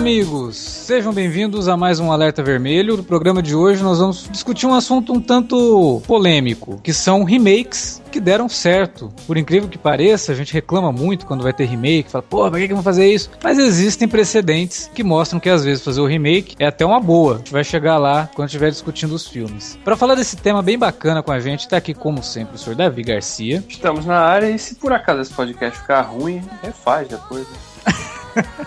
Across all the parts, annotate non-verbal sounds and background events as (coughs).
Amigos! Sejam bem-vindos a mais um Alerta Vermelho. No programa de hoje, nós vamos discutir um assunto um tanto polêmico, que são remakes que deram certo. Por incrível que pareça, a gente reclama muito quando vai ter remake, fala, pô, pra que, que vão fazer isso? Mas existem precedentes que mostram que às vezes fazer o remake é até uma boa. A gente vai chegar lá quando estiver discutindo os filmes. Para falar desse tema bem bacana com a gente, tá aqui como sempre o senhor Davi Garcia. Estamos na área e se por acaso esse podcast ficar ruim, refaz depois.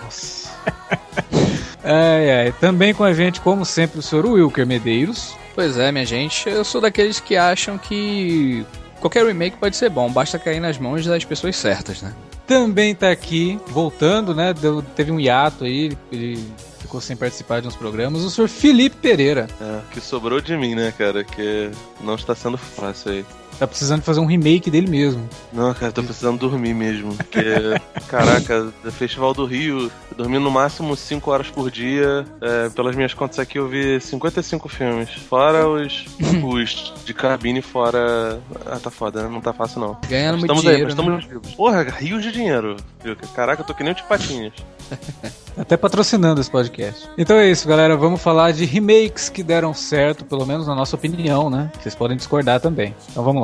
Nossa. (laughs) (laughs) É, é, também com a gente, como sempre, o senhor Wilker Medeiros. Pois é, minha gente, eu sou daqueles que acham que qualquer remake pode ser bom, basta cair nas mãos das pessoas certas, né? Também tá aqui, voltando, né? Deu, teve um hiato aí, ele ficou sem participar de uns programas, o senhor Felipe Pereira. É, que sobrou de mim, né, cara? Que não está sendo fácil aí. Tá precisando fazer um remake dele mesmo. Não, cara, tô precisando dormir mesmo. Porque, (laughs) caraca, Festival do Rio, dormi no máximo 5 horas por dia. É, pelas minhas contas aqui, eu vi 55 filmes. Fora os, (laughs) os de cabine, fora. Ah, tá foda, né? Não tá fácil não. Ganhando muito estamos dinheiro. aí, estamos vivos. Porra, rios de dinheiro. Viu? Caraca, eu tô que nem o de patinhas. (laughs) Até patrocinando esse podcast. Então é isso, galera. Vamos falar de remakes que deram certo, pelo menos na nossa opinião, né? Vocês podem discordar também. Então vamos lá.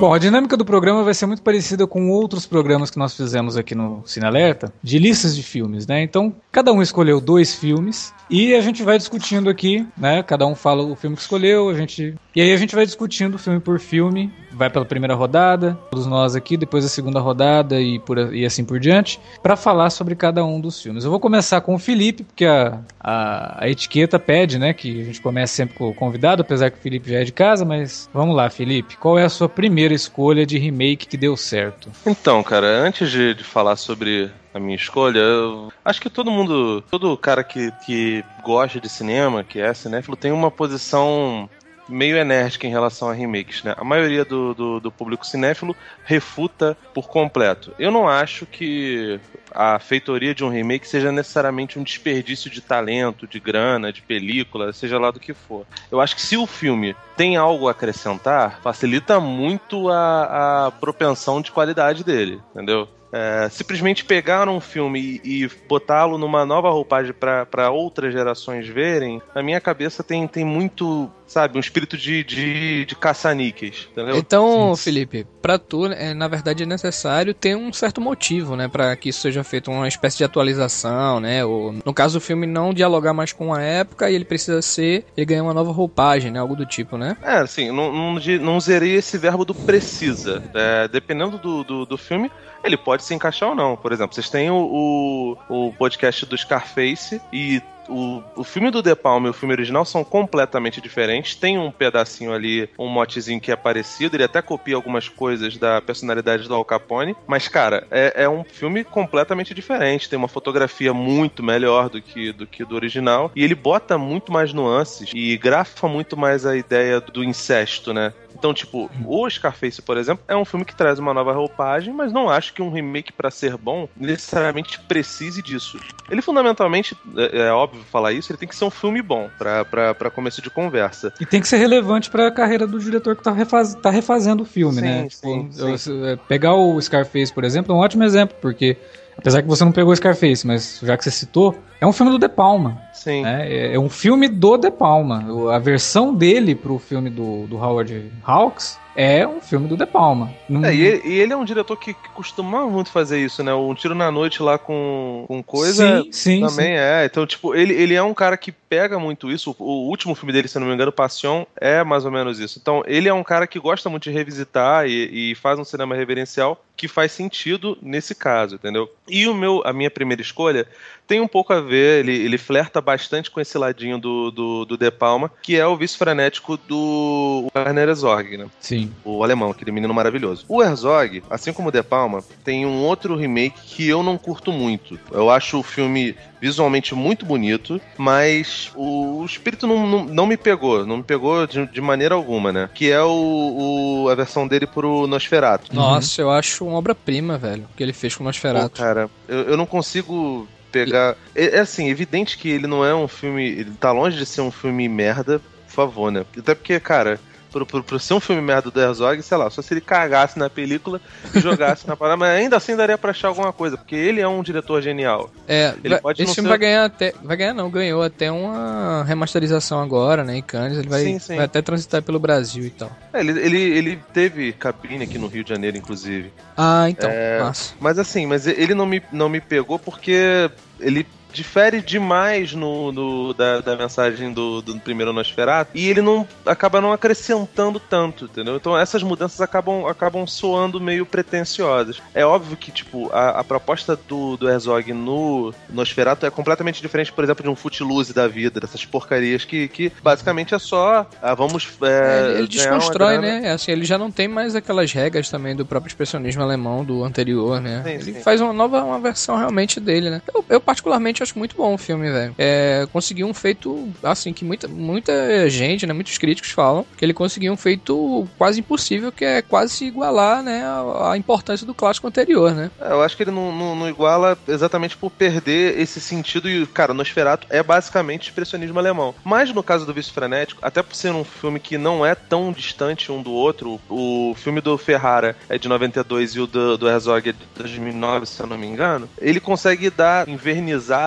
Bom, a dinâmica do programa vai ser muito parecida com outros programas que nós fizemos aqui no Cine Alerta, de listas de filmes, né? Então, cada um escolheu dois filmes e a gente vai discutindo aqui, né? Cada um fala o filme que escolheu, a gente e aí a gente vai discutindo filme por filme, vai pela primeira rodada, todos nós aqui, depois a segunda rodada e, por, e assim por diante, para falar sobre cada um dos filmes. Eu vou começar com o Felipe, porque a, a, a, etiqueta pede, né, que a gente comece sempre com o convidado, apesar que o Felipe já é de casa, mas vamos lá, Felipe. Qual é a sua primeira escolha de remake que deu certo? Então, cara, antes de, de falar sobre a minha escolha, eu acho que todo mundo, todo cara que, que gosta de cinema, que é cinéfilo, tem uma posição meio enérgica em relação a remakes, né? A maioria do, do, do, público cinéfilo refuta por completo. Eu não acho que a feitoria de um remake seja necessariamente um desperdício de talento, de grana, de película, seja lá do que for. Eu acho que se o filme tem algo a acrescentar, facilita muito a, a propensão de qualidade dele, entendeu? É, simplesmente pegar um filme e, e botá-lo numa nova roupagem para outras gerações verem, na minha cabeça tem, tem muito, sabe, um espírito de, de, de caça-níqueis, entendeu? Então, Sim. Felipe, pra tu, é, na verdade é necessário ter um certo motivo, né, para que isso seja feito uma espécie de atualização, né, ou no caso o filme não dialogar mais com a época e ele precisa ser, ele ganha uma nova roupagem, né, algo do tipo, né? É, assim, não, não, não usarei esse verbo do precisa, é, dependendo do, do, do filme, ele pode se encaixar ou não. Por exemplo, vocês têm o, o, o podcast do Scarface e o, o filme do De Palma e o filme original são completamente diferentes. Tem um pedacinho ali, um motezinho que é parecido. Ele até copia algumas coisas da personalidade do Al Capone. Mas, cara, é, é um filme completamente diferente. Tem uma fotografia muito melhor do que, do que do original. E ele bota muito mais nuances e grafa muito mais a ideia do incesto, né? Então, tipo, o Scarface, por exemplo, é um filme que traz uma nova roupagem, mas não acho que um remake, para ser bom, necessariamente precise disso. Ele, fundamentalmente, é, é, óbvio falar isso, ele tem que ser um filme bom para começo de conversa. E tem que ser relevante para a carreira do diretor que tá, refaz, tá refazendo o filme, sim, né? Sim, tipo, sim. É, pegar o Scarface, por exemplo, é um ótimo exemplo, porque Apesar que você não pegou Scarface, mas já que você citou, é um filme do De Palma. Sim. É, é um filme do De Palma. A versão dele pro filme do, do Howard Hawks é um filme do De Palma. Não... É, e, ele, e, ele, é um diretor que, que, costuma muito fazer isso, né? Um Tiro na Noite lá com, com coisa sim, sim, também sim. é. Então, tipo, ele, ele é um cara que pega muito isso. O, o, último filme dele, se não me engano, Passion, é mais ou menos isso. Então, ele é um cara que gosta muito de revisitar e, e faz um cinema reverencial que faz sentido nesse caso, entendeu? E o meu, a minha primeira escolha tem um pouco a ver, ele, ele flerta bastante com esse ladinho do, do, do De Palma, que é o vice frenético do Werner Herzog, né? Sim. O alemão, aquele menino maravilhoso. O Herzog, assim como o De Palma, tem um outro remake que eu não curto muito. Eu acho o filme visualmente muito bonito, mas o, o espírito não, não, não, me pegou, não me pegou de, de maneira alguma, né? Que é o, o, a versão dele pro Nosferatu. Nossa, uhum. eu acho uma obra-prima, velho, que ele fez com o Nosferatu. Pô, cara, eu, eu não consigo pegar. É, é, assim, evidente que ele não é um filme. Ele tá longe de ser um filme merda, por favor, né? Até porque, cara, pro, pro, pro ser um filme merda do Herzog, sei lá, só se ele cagasse na película e jogasse na parada, mas ainda assim daria pra achar alguma coisa, porque ele é um diretor genial. É, ele pode esse filme ser... vai ganhar até. Vai ganhar não, ganhou até uma remasterização agora, né, em Cannes, ele vai, sim, sim. vai até transitar pelo Brasil e tal. É, ele, ele, ele, teve cabine aqui no Rio de Janeiro, inclusive. Ah, então, é, Mas assim, mas ele não me, não me pegou porque ele difere demais no, no da, da, mensagem do, do primeiro Nosferatu e ele não acaba não acrescentando tanto, entendeu? Então essas mudanças acabam, acabam soando meio pretensiosas. É óbvio que, tipo, a, a proposta do, do Herzog no Nosferatu é completamente diferente, por exemplo, de um Footloose da vida, dessas porcarias que, que basicamente é só ah, vamos. É, é, ele desconstrói, né? É assim, ele já não tem mais aquelas regras também do próprio expressionismo alemão do anterior, né? Sim, ele sim. faz uma nova uma versão realmente dele, né? Eu, eu particularmente acho muito bom o filme, velho. É, conseguiu um feito, assim, que muita, muita gente, né, muitos críticos falam, que ele conseguiu um feito quase impossível, que é quase se igualar, né, a, a importância do clássico anterior, né? É, eu acho que ele não, não, não, iguala exatamente por perder esse sentido e, cara, Nosferatu é basicamente expressionismo alemão. Mas no caso do Vício Frenético, até por ser um filme que não é tão distante um do outro, o filme do Ferrara é de 92 e o do, do Herzog é de 2009, se eu não me engano, ele consegue dar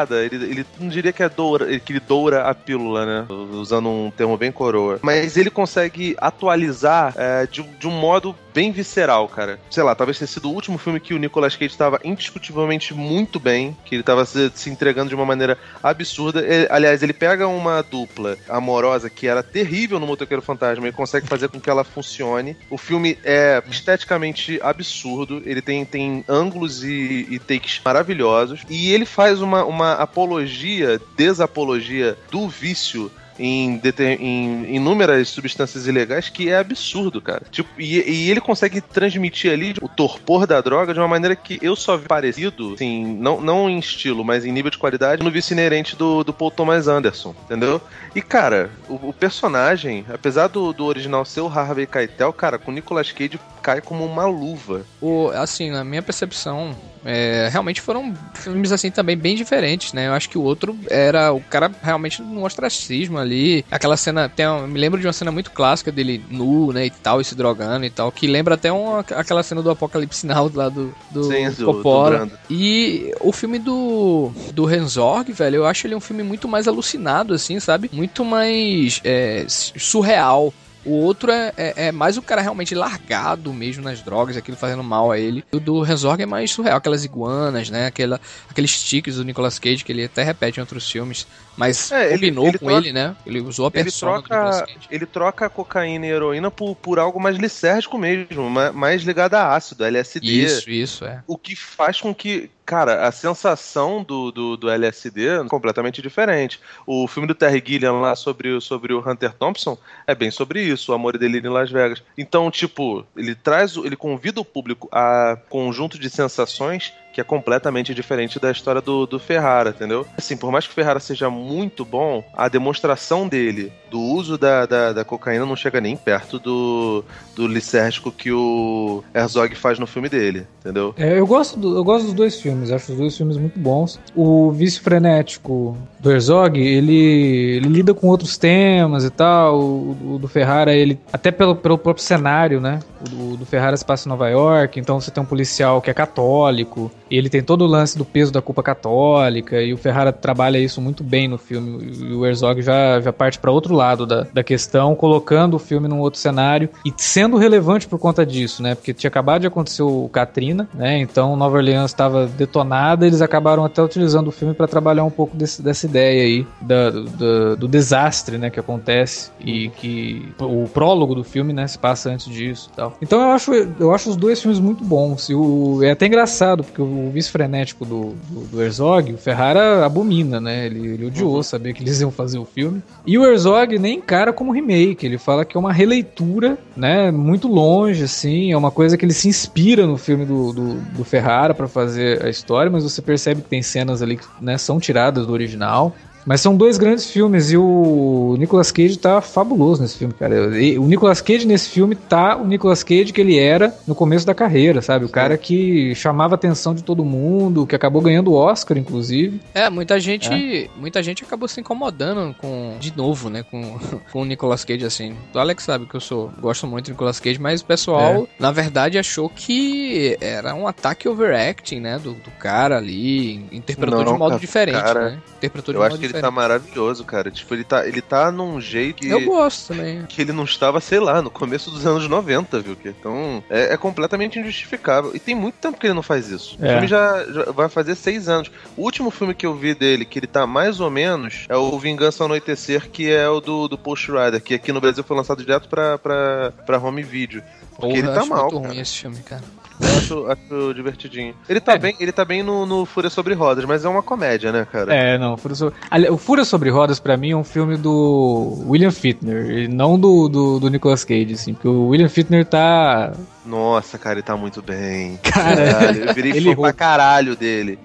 invernizada ele, ele não diria que é doura, que ele doura a pílula, né? Usando um termo bem coroa. Mas ele consegue atualizar é, de, de um modo bem visceral, cara. Sei lá, talvez tenha sido o último filme que o Nicolas Cage estava indiscutivelmente muito bem, que ele estava se, se, entregando de uma maneira absurda. Ele, aliás, ele pega uma dupla amorosa que era terrível no Motoqueiro Fantasma e consegue fazer com que ela funcione. O filme é esteticamente absurdo, ele tem, tem ângulos e, e takes maravilhosos, e ele faz uma, uma apologia, desapologia do vício em, em inúmeras substâncias ilegais que é absurdo, cara. Tipo, e, e, ele consegue transmitir ali o torpor da droga de uma maneira que eu só vi parecido, assim, não, não em estilo, mas em nível de qualidade, no vício inerente do, do Paul Thomas Anderson, entendeu? E, cara, o, o personagem, apesar do, do original ser o Harvey Keitel, cara, com Nicolas Cage cai como uma luva. O, assim, na minha percepção, é, realmente foram filmes assim também bem diferentes, né? Eu acho que o outro era o cara realmente no ostracismo ali. Aquela cena, tem, me lembro de uma cena muito clássica dele nu, né, e tal, e se drogando e tal, que lembra até uma, aquela cena do Apocalipse Now lá do, do Sim, Coppola. Do e o filme do, do Renzorg, velho, eu acho ele um filme muito mais alucinado, assim, sabe? Muito mais é, surreal. O outro é, é, é, mais o cara realmente largado mesmo nas drogas, aquilo fazendo mal a ele. O do Resorg é mais surreal, aquelas iguanas, né? Aquela, aqueles tiques do Nicolas Cage que ele até repete em outros filmes. Mas é, combinou ele, ele com troca, ele, né? Ele usou a persona ele troca, Ele troca cocaína e heroína por, por algo mais lisérgico mesmo, mais ligado a ácido, LSD. Isso, isso, é. O que faz com que cara, a sensação do, do, do, LSD é completamente diferente. O filme do Terry Gilliam lá sobre, o, sobre o Hunter Thompson é bem sobre isso, o amor dele em Las Vegas. Então, tipo, ele traz, ele convida o público a conjunto de sensações que é completamente diferente da história do, do Ferrara, entendeu? Assim, por mais que o Ferrara seja muito bom, a demonstração dele do uso da, da, da cocaína não chega nem perto do, do licérgico que o Herzog faz no filme dele, entendeu? É, eu, gosto do, eu gosto dos dois filmes, acho os dois filmes muito bons. O Vício Frenético do Herzog, ele, ele lida com outros temas e tal. O, o do Ferrara, ele. Até pelo, pelo próprio cenário, né? O do, do Ferrara se passa em Nova York, então você tem um policial que é católico, ele tem todo o lance do peso da culpa católica, e o Ferrara trabalha isso muito bem no filme. E o Herzog já, já parte para outro lado da, da questão, colocando o filme num outro cenário e sendo relevante por conta disso, né? Porque tinha acabado de acontecer o Katrina, né? Então Nova Orleans estava detonada, eles acabaram até utilizando o filme para trabalhar um pouco desse, dessa ideia aí da, do, do, desastre, né, que acontece e que o prólogo do filme, né, se passa antes disso, e tal. Então eu acho, eu acho os dois filmes muito bons. E o, é até engraçado porque o vice frenético do, do, do Herzog, o Ferrara abomina, né? Ele, ele odiou uhum. saber que eles iam fazer o filme. E o Herzog nem encara como remake, ele fala que é uma releitura, né, muito longe assim, é uma coisa que ele se inspira no filme do, do, do Ferrara para fazer a história, mas você percebe que tem cenas ali que né, são tiradas do original. Mas são dois grandes filmes e o Nicolas Cage tá fabuloso nesse filme, cara. O Nicolas Cage nesse filme tá o Nicolas Cage que ele era no começo da carreira, sabe? O cara que chamava a atenção de todo mundo, que acabou ganhando o Oscar, inclusive. É, muita gente, é. muita gente acabou se incomodando com de novo, né, com, (laughs) com o Nicolas Cage assim. O Alex sabe que eu sou gosto muito do Nicolas Cage, mas o pessoal, é. na verdade, achou que era um ataque overacting, né, do, do cara ali, interpretou Não, de um modo cara, diferente, cara, né? Interpretou de eu um modo diferente ele tá maravilhoso, cara. Tipo, ele tá, ele tá num jeito que. Eu gosto também. Que ele não estava, sei lá, no começo dos anos 90, viu? Que, então, é, é completamente injustificável. E tem muito tempo que ele não faz isso. É. O filme já, já, vai fazer seis anos. O último filme que eu vi dele, que ele tá mais ou menos, é o Vingança ao Anoitecer, que é o do, do Post Rider, que aqui no Brasil foi lançado direto pra, pra, pra home video. Porque Porra, ele tá mal. Muito ruim esse filme, cara. Eu acho, acho divertidinho. Ele tá é. bem, ele tá bem no, no Fúria sobre Rodas, mas é uma comédia, né, cara? É, não, Fúria sobre... o Fúria sobre Rodas para mim é um filme do William Fittner, e não do, do, do Nicolas Cage, assim, porque o William Fittner tá nossa, cara, ele tá muito bem. (laughs) Cara, caralho, eu virei ele fã pra caralho dele.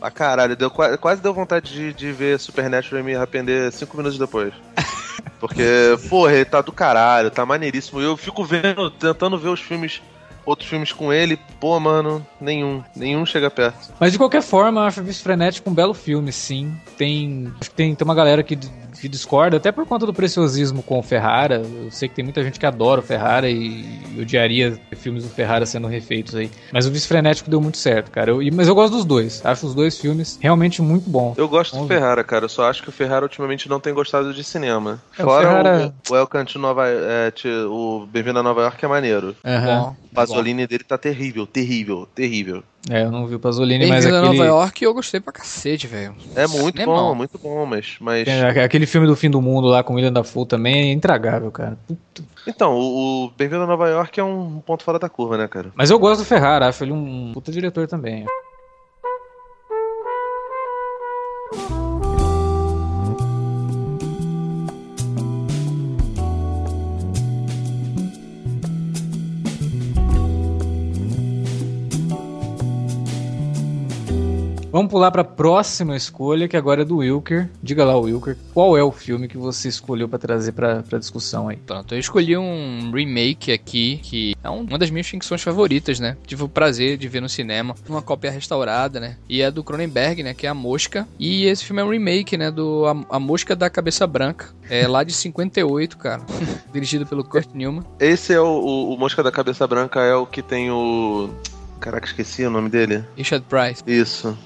Pra caralho. Deu, quase deu vontade de, de ver Supernatural e me arrepender cinco minutos depois. (laughs) Porque, porra, ele tá do caralho, tá maneiríssimo. Eu fico vendo, tentando ver os filmes outros filmes com ele, pô, mano, nenhum. Nenhum chega perto. Mas de qualquer forma, eu acho Vice Frenético um belo filme, sim. Tem. Acho que tem, tem uma galera que, que discorda, até por conta do preciosismo com o Ferrara. Eu sei que tem muita gente que adora o Ferrara e, e odiaria filmes do Ferrara sendo refeitos aí. Mas o Vice Frenético deu muito certo, cara. Eu, mas eu gosto dos dois. Acho os dois filmes realmente muito bons. Eu gosto Vamos do Ferrara, cara. Eu só acho que o Ferrara ultimamente não tem gostado de cinema. É, Fora o, Ferrara... o, o Welcome to Nova é, o Bem-vindo a Nova York é maneiro. Uhum. Bom. Pasolini dele tá terrível, terrível, terrível. É, eu não vi o Pasolini, mas aquele... Nova York eu gostei pra cacete, velho. É muito é bom, mal. muito bom, mas... mas... É, aquele filme do fim do mundo lá com o William Dafoe também é intragável, cara. Puta. Então, o, o Bem-vindo a Nova York é um ponto fora da curva, né, cara? Mas eu gosto do Ferrara, acho ele um puta diretor também. Vamos pular para a próxima escolha, que agora é do Wilker. Diga lá, Wilker, qual é o filme que você escolheu para trazer para discussão aí? Pronto, eu escolhi um remake aqui, que é uma das minhas ficções favoritas, né? Tive o prazer de ver no cinema, uma cópia restaurada, né? E é do Cronenberg, né? Que é A Mosca. E esse filme é um remake, né? Do A, a Mosca da Cabeça Branca. É lá de 58, cara. (laughs) Dirigido pelo Kurt Newman. Esse é o, o, o Mosca da Cabeça Branca, é o que tem o Caraca, esqueci o nome dele. Richard Price. Isso.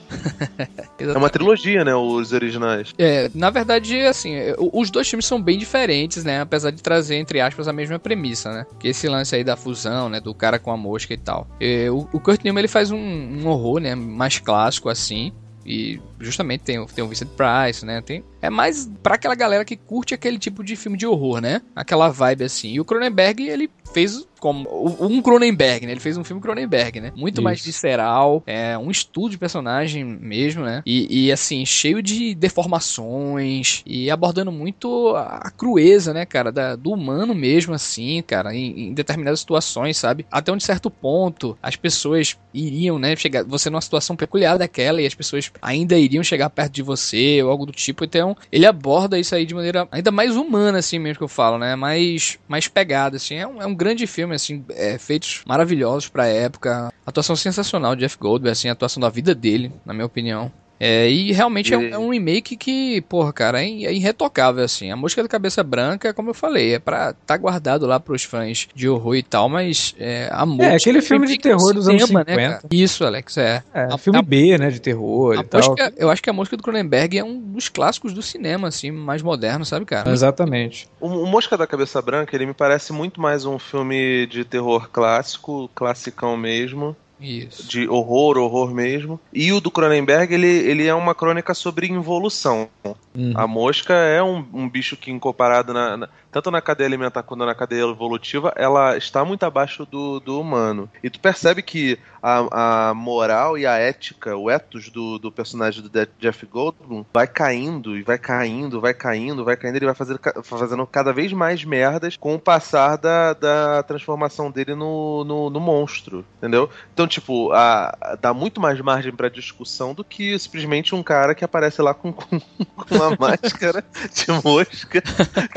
(laughs) é uma trilogia, né? Os originais. É, na verdade, assim, os dois filmes são bem diferentes, né? Apesar de trazer, entre aspas, a mesma premissa, né? Que esse lance aí da fusão, né? Do cara com a mosca e tal. É, o, o Kurt Newman, ele faz um, um horror, né? Mais clássico, assim. E justamente tem, tem o Vincent Price, né? Tem, é mais para aquela galera que curte aquele tipo de filme de horror, né? Aquela vibe assim. E o Cronenberg, ele fez como um Cronenberg, né? Ele fez um filme Cronenberg, né? Muito Isso. mais visceral, é um estudo de personagem mesmo, né? E, e, assim, cheio de deformações e abordando muito a crueza, né, cara, da, do humano mesmo, assim, cara, em, em, determinadas situações, sabe? Até um certo ponto as pessoas iriam, né, chegar, você numa situação peculiar daquela e as pessoas ainda iriam chegar perto de você ou algo do tipo, então Então, ele aborda isso aí de maneira ainda mais humana, assim mesmo que eu falo, né? Mais, mais pegada, assim. É um, é um grande filme, assim, é, feitos maravilhosos pra época. Atuação sensacional de Jeff Goldberg, assim, a atuação da vida dele, na minha opinião. É, e realmente é, um, é, um, remake que, porra, cara, é, é, irretocável, assim. A música da Cabeça Branca, como eu falei, é pra tá guardado lá pros fãs de horror e tal, mas é, a música... É, aquele filme de terror dos anos 50. Né, Isso, Alex, é. É, a, filme a, B, né, de terror e tal. Música, eu acho que a música do Cronenberg é um dos clássicos do cinema, assim, mais moderno, sabe, cara? Exatamente. O, o Mosca da Cabeça Branca, ele me parece muito mais um filme de terror clássico, classicão mesmo, isso. De horror, horror mesmo. E o do Cronenberg, ele, ele é uma crônica sobre involução. Uhum. A mosca é um, um bicho que, comparado na, na, tanto na cadeia alimentar quanto na cadeia evolutiva, ela está muito abaixo do, do humano. E tu percebe que a, a moral e a ética, o ethos do, do personagem do Jeff Goldblum vai caindo e vai caindo, vai caindo, vai caindo, ele vai fazer, fazendo cada vez mais merdas com o passar da, da transformação dele no, no, no monstro, entendeu? Então, tipo, a, dá muito mais margem para discussão do que simplesmente um cara que aparece lá com, com, com uma (laughs) máscara de mosca,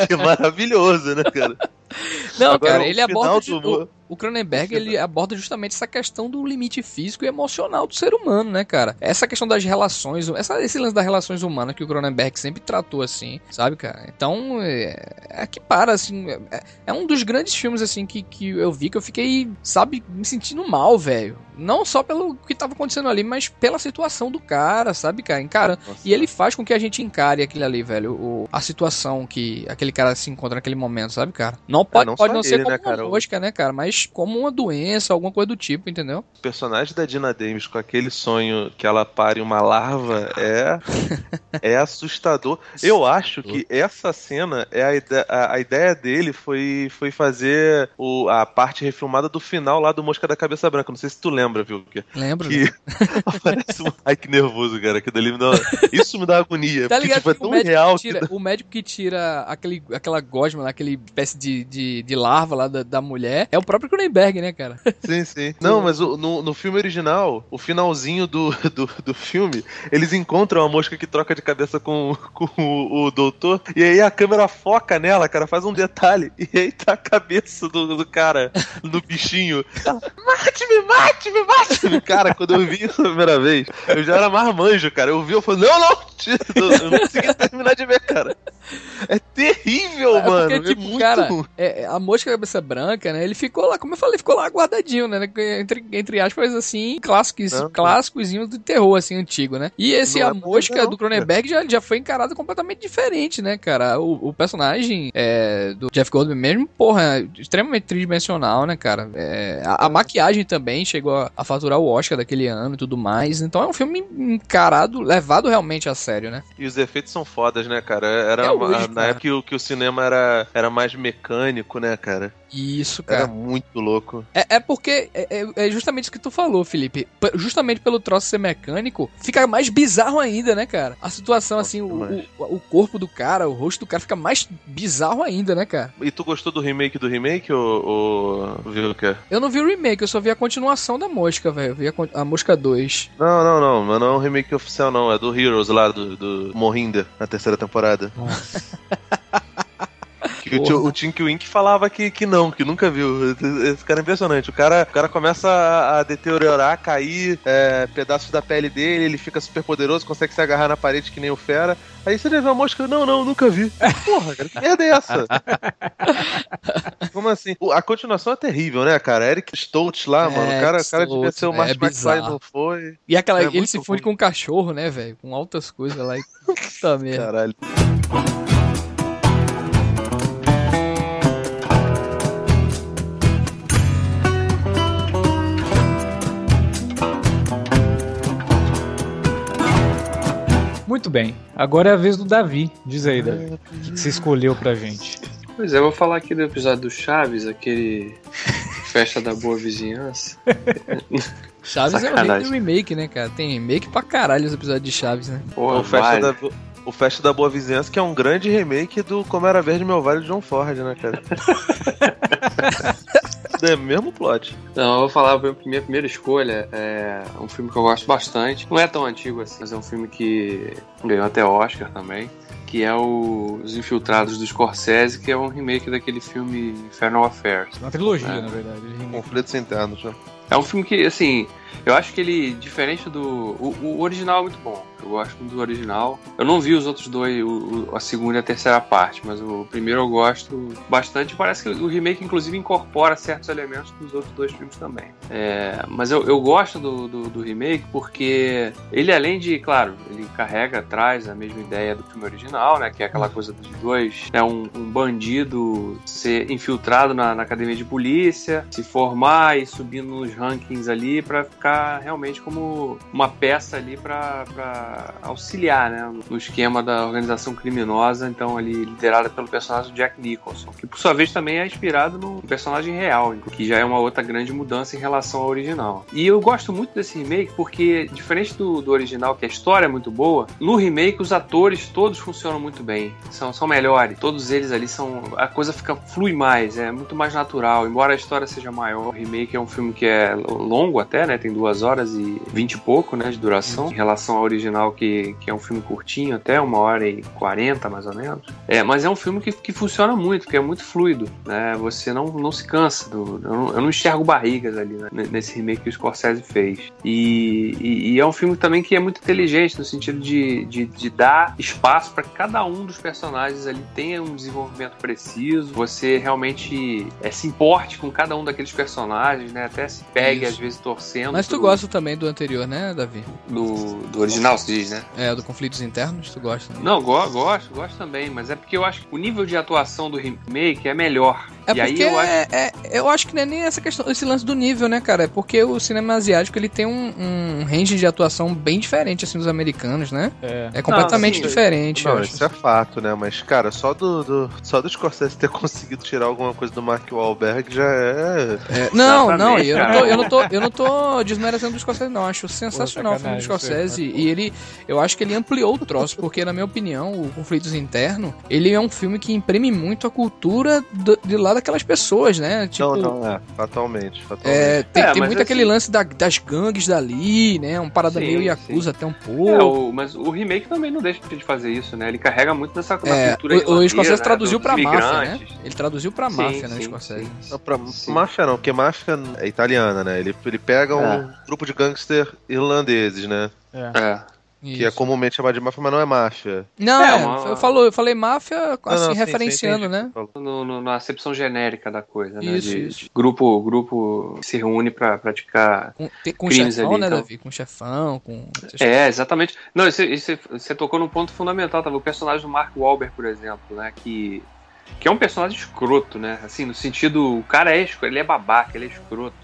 que é maravilhoso, né, cara? Não, Agora, cara, ele aborda. Do... O, o Cronenberg ele aborda justamente essa questão do limite físico e emocional do ser humano, né, cara? Essa questão das relações, essa, esse lance das relações humanas que o Cronenberg sempre tratou assim, sabe, cara? Então, é, é que para, assim. É, é, um dos grandes filmes, assim, que, que eu vi que eu fiquei, sabe, me sentindo mal, velho. Não só pelo que tava acontecendo ali, mas pela situação do cara, sabe, cara? Encara. Nossa. E ele faz com que a gente encare aquilo ali, velho. O, a situação que aquele cara se encontra naquele momento, sabe, cara? Não pode, é, não, pode não ser como né, uma mosca, né, cara? Mas como uma doença, alguma coisa do tipo, entendeu? O personagem da Dina Davis com aquele sonho que ela pare uma larva é (laughs) é assustador. Eu acho que essa cena é a ideia, a, a ideia dele foi, foi fazer o, a parte refilmada do final lá do Mosca da Cabeça Branca. Não sei se tu lembra, viu? Que, Lembro. (laughs) Que aparece um... Ai, que nervoso, cara. Que dali me dá... Isso me dá agonia. Tá ligado? Porque, tipo, é tão real. Tira, que... O médico que tira aquele, aquela gosma, aquele espécie de, de, de larva lá da, da mulher é o próprio Cronenberg, né, cara? (laughs) Sim, sim. Não, mas o, no, no filme original, o finalzinho do, (laughs) do, do filme, eles encontram a mosca que troca de cabeça com, (laughs) com o, o doutor, e aí a câmera foca nela, cara, faz um detalhe, e aí tá a cabeça do, do cara, do bichinho. Mate-me, mate-me, mate-me! Cara, quando eu vi isso a primeira vez, eu já era marmanjo, cara. Eu vi, eu falei, não, não! Eu não consegui terminar de ver, cara. É terrível, é mano. Porque, é tipo, é muito cara, é, a mosca cabeça branca, né? Ele ficou lá, como eu falei, ficou lá guardadinho, né? Entre, entre aspas, assim, clássicos, clássicos de terror, assim, antigo, né? E esse não a é mosca não, do Cronenberg já, já foi encarado completamente diferente, né, cara? O, o personagem é, do Jeff Goldblum mesmo, porra, é extremamente tridimensional, né, cara? É, a, a, maquiagem também chegou a, a, faturar o Oscar daquele ano e tudo mais. Então é um filme encarado, levado realmente a sério, né? E os efeitos são fodas, né, cara? Era hoje, na época que o, que o cinema era, era mais mecânico, né, cara? Isso, cara. Era muito louco. É, é porque é, é, é justamente isso que tu falou, Felipe. P justamente pelo troço ser mecânico, fica mais bizarro ainda, né, cara? A situação, Nossa, assim, o, o, o, corpo do cara, o rosto do cara fica mais bizarro ainda, né, cara? E tu gostou do remake do remake, ou, ou viu o quê? Eu não vi o remake, eu só vi a continuação da Mosca, velho. Eu vi a, a, Mosca 2. Não, não, não. Mas não é um remake oficial, não. É do Heroes lá, do, do Morrinda, na terceira temporada. Nossa. (laughs) o, o Tink Wink falava que, que não, que nunca viu. Esse cara é impressionante. O cara, o cara começa a, a deteriorar, cair é, pedaços da pele dele, ele fica super poderoso, consegue se agarrar na parede que nem o Fera. Aí você vê a mosca, não, não, nunca vi. Porra, cara, que merda é essa? (laughs) Como assim? A continuação é terrível, né, cara? Eric Stoltz lá, é, mano. O cara, cara devia ser o Martin é McFly, não foi. E aquela, é ele se funde com um cachorro, né, velho? Com altas coisas lá. E... (laughs) Puta merda. Caralho. Bem. Agora é a vez do Davi. Diz aí, Davi. O que você escolheu pra gente? Pois é, eu vou falar aqui do episódio do Chaves, aquele (laughs) Festa da Boa Vizinhança. (laughs) Chaves Sacanagem. é o remake, né, cara? Tem remake pra caralho os episódios de Chaves, né? Porra, o Festa da o Festa da Boa Vizinhança, que é um grande remake do Como Era Verde Meu Vale de John Ford, né, cara? (laughs) é mesmo plot. Não, eu vou falar, a minha primeira escolha é um filme que eu gosto bastante. Não é tão antigo assim, mas é um filme que ganhou até Oscar também que é o Os Infiltrados do Scorsese, que é um remake daquele filme Infernal Affairs. Uma trilogia, É. na verdade. Conflitos internos, né? É um filme que, assim, eu acho que ele, diferente do. O, o original é muito bom. Eu gosto do original. Eu não vi os outros dois, o- o- a segunda e a terceira parte, mas o primeiro eu gosto bastante. Parece que o remake, inclusive, incorpora certos elementos dos outros dois filmes também. É, mas eu, eu gosto do, do, do remake porque ele, além de, claro, ele carrega, traz a mesma ideia do filme original, né? Que é aquela coisa dos dois, né? Um, um bandido ser infiltrado na, na academia de polícia, se formar e subindo nos rankings ali pra ficar realmente como uma peça ali pra auxiliar, né? No esquema da organização criminosa, então ali liderada pelo personagem Jack Nicholson, que por sua vez também é inspirado no personagem real, que já é uma outra grande mudança em relação ao original. E eu gosto muito desse remake porque, diferente do, do original, que a história é muito boa, no remake os atores todos funcionam muito bem, são, são melhores, todos eles ali são. A coisa fica flui mais, é muito mais natural, embora a história seja maior. O remake é um filme que é longo até, né? Tem duas horas e vinte e pouco, né? De duração, em relação ao original, que, que é um filme curtinho, até uma hora e quarenta mais ou menos. É, mas é um filme que, que funciona muito, que é muito fluido, né? Você não, não se cansa, do, eu, não, eu não enxergo barrigas ali, né? Nesse remake que o Scorsese fez. E, e, e é um filme também que é muito inteligente, no sentido de, de, de dar espaço para que cada um dos personagens ali tenha um desenvolvimento preciso, você realmente é, se importe com cada um daqueles personagens, né? Até se pegue, Isso. às vezes, torcendo. Mas tu pro- gosta também do anterior, né, Davi? do, do original, se diz, né? É, do Conflitos Internos, tu gosta. né? Não, go gosto, gosto também, mas é porque eu acho que o nível de atuação do remake é melhor. É e aí porque eu acho é, é- eu acho que não é nem essa questão, esse lance do nível, né, cara? É porque o cinema asiático ele tem um, um range de atuação bem diferente assim dos americanos, né? É. É completamente sim. diferente. eu Não, acho. isso é fato, né? Mas, cara, só do, do, só do Scorsese ter (laughs) conseguido tirar alguma coisa do Mark Wahlberg já é. É, não, não, eu não, tô, eu, não tô, eu não tô desmerecendo do Scorsese, não. Acho sensacional o filme do Scorsese. aí, E ele, eu acho que ele ampliou o troço, porque, na minha opinião, o Conflitos Interno, ele é um filme que imprime muito a cultura do- de lá daquelas pessoas, né? Tipo, não, não, é. Fatalmente, fatalmente. É, tem, É, tem muito aquele assim- lance da- das gangues dali, né? Um parada Sim, meio sim. Yakuza até um É, pouco. o- mas o remake também não deixa de fazer isso, né? Ele carrega muito dessa É, cultura o, o Scorsese né? traduziu pra máfia, né? Ele traduziu pra Sim, máfia, né, o sim, Scorsese. sim. Não, pra Sim. máfia não, porque máfia é italiana, né? Ele, ele pega um É. grupo de gangster irlandeses, né? É. Que é Isso. comumente chamado de máfia, mas não é máfia. Não, É, é, uma- eu, falo, eu falei máfia, Não, assim, não, sim, referenciando, sim, né? No- no- na acepção genérica da coisa, né? Isso, de, isso. de grupo, grupo que se reúne pra praticar. Com, tem- com Crimes chefão, ali, né, então. Davi? Com chefão, com. É, exatamente. Não, isso, isso- você tocou num ponto fundamental, tava? O personagem do Mark Wahlberg, por exemplo, né? Que, que é um personagem escroto, né? Assim, no sentido, o cara é escroto, ele é babaca, ele é escroto.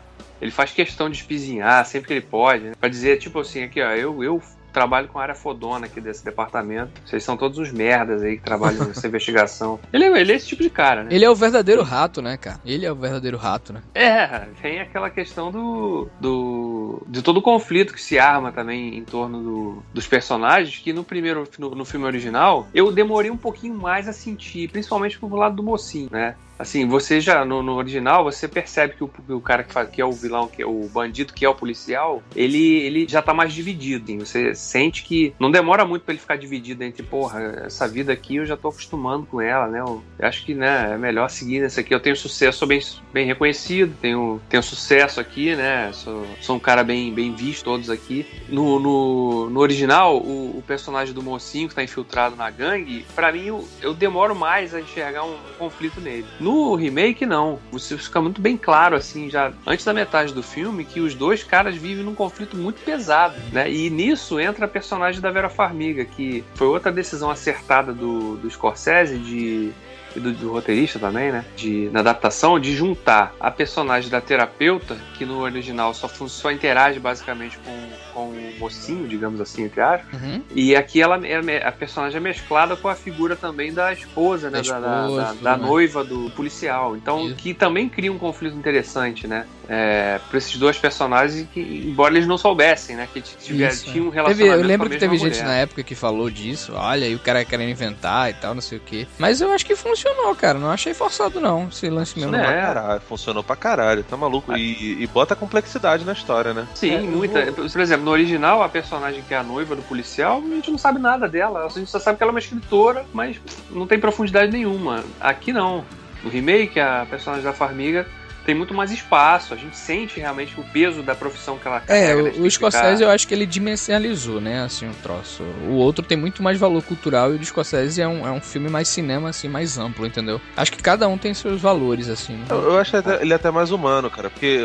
Ele faz questão de espizinhar sempre que ele pode, né? Pra dizer, tipo assim, aqui, ó, eu, eu trabalho com a área fodona aqui desse departamento. Vocês são todos uns merdas aí que trabalham nessa (laughs) investigação. Ele, é- ele é esse tipo de cara, né? Ele é o verdadeiro rato, né, cara? Ele é o verdadeiro rato, né? É, tem aquela questão do, do de todo o conflito que se arma também em torno do- dos personagens, que no primeiro no, no filme original eu demorei um pouquinho mais a sentir, principalmente pro lado do mocinho, né? Assim, você já no, no original você percebe que o, o cara que, faz, que é o vilão, que é o bandido, que é o policial, ele, ele já tá mais dividido. Assim, você sente que não demora muito pra ele ficar dividido entre, porra, essa vida aqui eu já tô acostumando com ela, né? Eu, eu acho que né, é melhor seguir nessa aqui. Eu tenho sucesso, sou bem, bem reconhecido, tenho, tenho sucesso aqui, né? Sou, sou um cara bem, bem visto, todos aqui. No, no, no original, o, o personagem do mocinho que tá infiltrado na gangue, pra mim eu, eu demoro mais a enxergar um conflito nele. No remake, não. Você fica muito bem claro, assim, já antes da metade do filme, que os dois caras vivem num conflito muito pesado, né? E nisso entra a personagem da Vera Farmiga, que foi outra decisão acertada do, do Scorsese de e do, do roteirista também, né? De, na adaptação, de juntar a personagem da terapeuta, que no original só, só interage basicamente com, com o mocinho, digamos assim, entre aspas. Uhum. E aqui ela, é me- a personagem é mesclada com a figura também da esposa, né? Da Da, da- esposa, da- tudo da mais. noiva do policial. Então, Isso. que também cria um conflito interessante, né? É, pra esses dois personagens que, embora eles não soubessem, né? Que tiver, é. tinham um Teve, relacionamento eu lembro com a que teve mesma gente mulher. na época que falou disso, olha, e o cara querendo inventar e tal, não sei o quê. Mas eu acho que funcionou, cara. Não achei forçado, não, esse lance mesmo. É, caralho, funcionou pra caralho, tá maluco? E, e bota complexidade na história, né? Sim, É, muita. Por exemplo, no original, a personagem que é a noiva do policial, a gente não sabe nada dela. A gente só sabe que ela é uma escritora, mas não tem profundidade nenhuma. Aqui não. No remake, a personagem da Farmiga tem muito mais espaço. A gente sente realmente o peso da profissão que ela É, carrega. o, né, o escocese ficar- eu acho que ele dimensionalizou, né, assim, o troço. O outro tem muito mais valor cultural e o do escocese é um, é um filme mais cinema, assim, mais amplo, entendeu? Acho que cada um tem seus valores, assim. Eu, eu acho até- ele até mais humano, cara, porque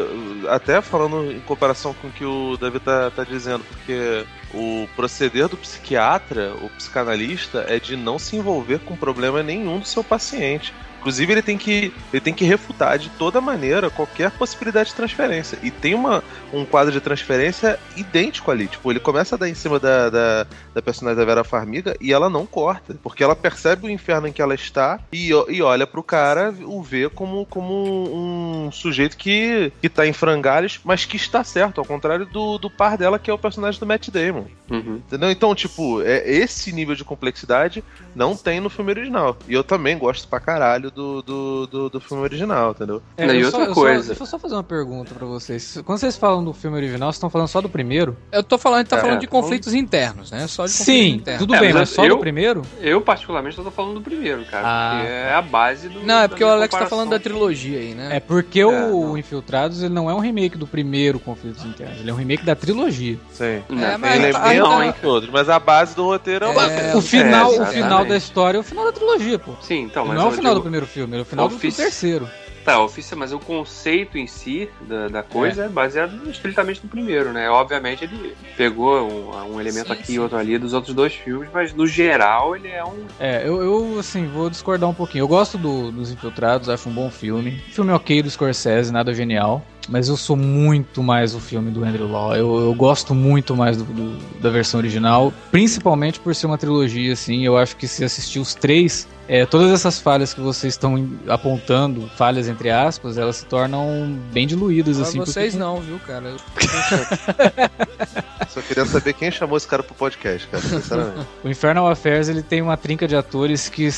até falando em comparação com o que o David tá, tá dizendo, porque o proceder do psiquiatra, o psicanalista, é de não se envolver com problema nenhum do seu paciente. Inclusive, ele tem que, ele tem que refutar de toda maneira qualquer possibilidade de transferência. E tem uma, um quadro de transferência idêntico ali. Tipo, ele começa a dar em cima da, da, da personagem da Vera Farmiga e ela não corta. Porque ela percebe o inferno em que ela está e, e olha pro cara, o vê como, como um sujeito que, que tá em frangalhos, mas que está certo, ao contrário do, do par dela, que é o personagem do Matt Damon. Uhum. Entendeu? Então, tipo, é, esse nível de complexidade não tem no filme original. E eu também gosto pra caralho do, do, do, do filme original, entendeu? É, Não, e eu outra só- eu coisa. Só, deixa eu só fazer uma pergunta pra vocês. Quando vocês falam do filme original, vocês estão falando só do primeiro? Eu tô falando, a gente tá É, falando de tá falando- conflitos internos, né? Só de conflitos Sim, internos. tudo É, bem, mas mas só eu- do primeiro? Eu, particularmente, tô falando do primeiro, cara. Ah. Porque é a base do. Não, é porque o Alex tá falando da trilogia aí, né? É porque É, o não. Infiltrados ele não é um remake do primeiro Conflitos Internos, ele é um remake da trilogia. Sim. É, mas- Tem ah, elementos então- em todos, mas a base do roteiro é, É, merda. o final, o final da história é o final da trilogia, pô. Sim, então, mas não é o eu final do digo- primeiro filme, ele é o final do, do Office- terceiro. Tá, oficial, mas o conceito em si da, da coisa é. baseado estritamente no primeiro, né? Obviamente ele pegou um, um elemento Sim, aqui e outro ali dos outros dois filmes, mas no geral ele é um. É, eu, eu, assim, vou discordar um pouquinho. Eu gosto do- dos Infiltrados, acho um bom filme. Filme ok do Scorsese, nada genial. Mas eu sou muito mais o filme do Andrew Law. Eu, eu gosto muito mais do, do- da versão original, principalmente por ser uma trilogia, assim. Eu acho que se assistir os três, é, todas essas falhas que vocês estão apontando, falhas entre aspas, elas se tornam bem diluídas, Pra assim. vocês porque- não, viu, cara? Eu- (laughs) (laughs) Só queria saber quem chamou esse cara pro podcast, cara, sinceramente. O Infernal Affairs ele tem uma trinca de atores que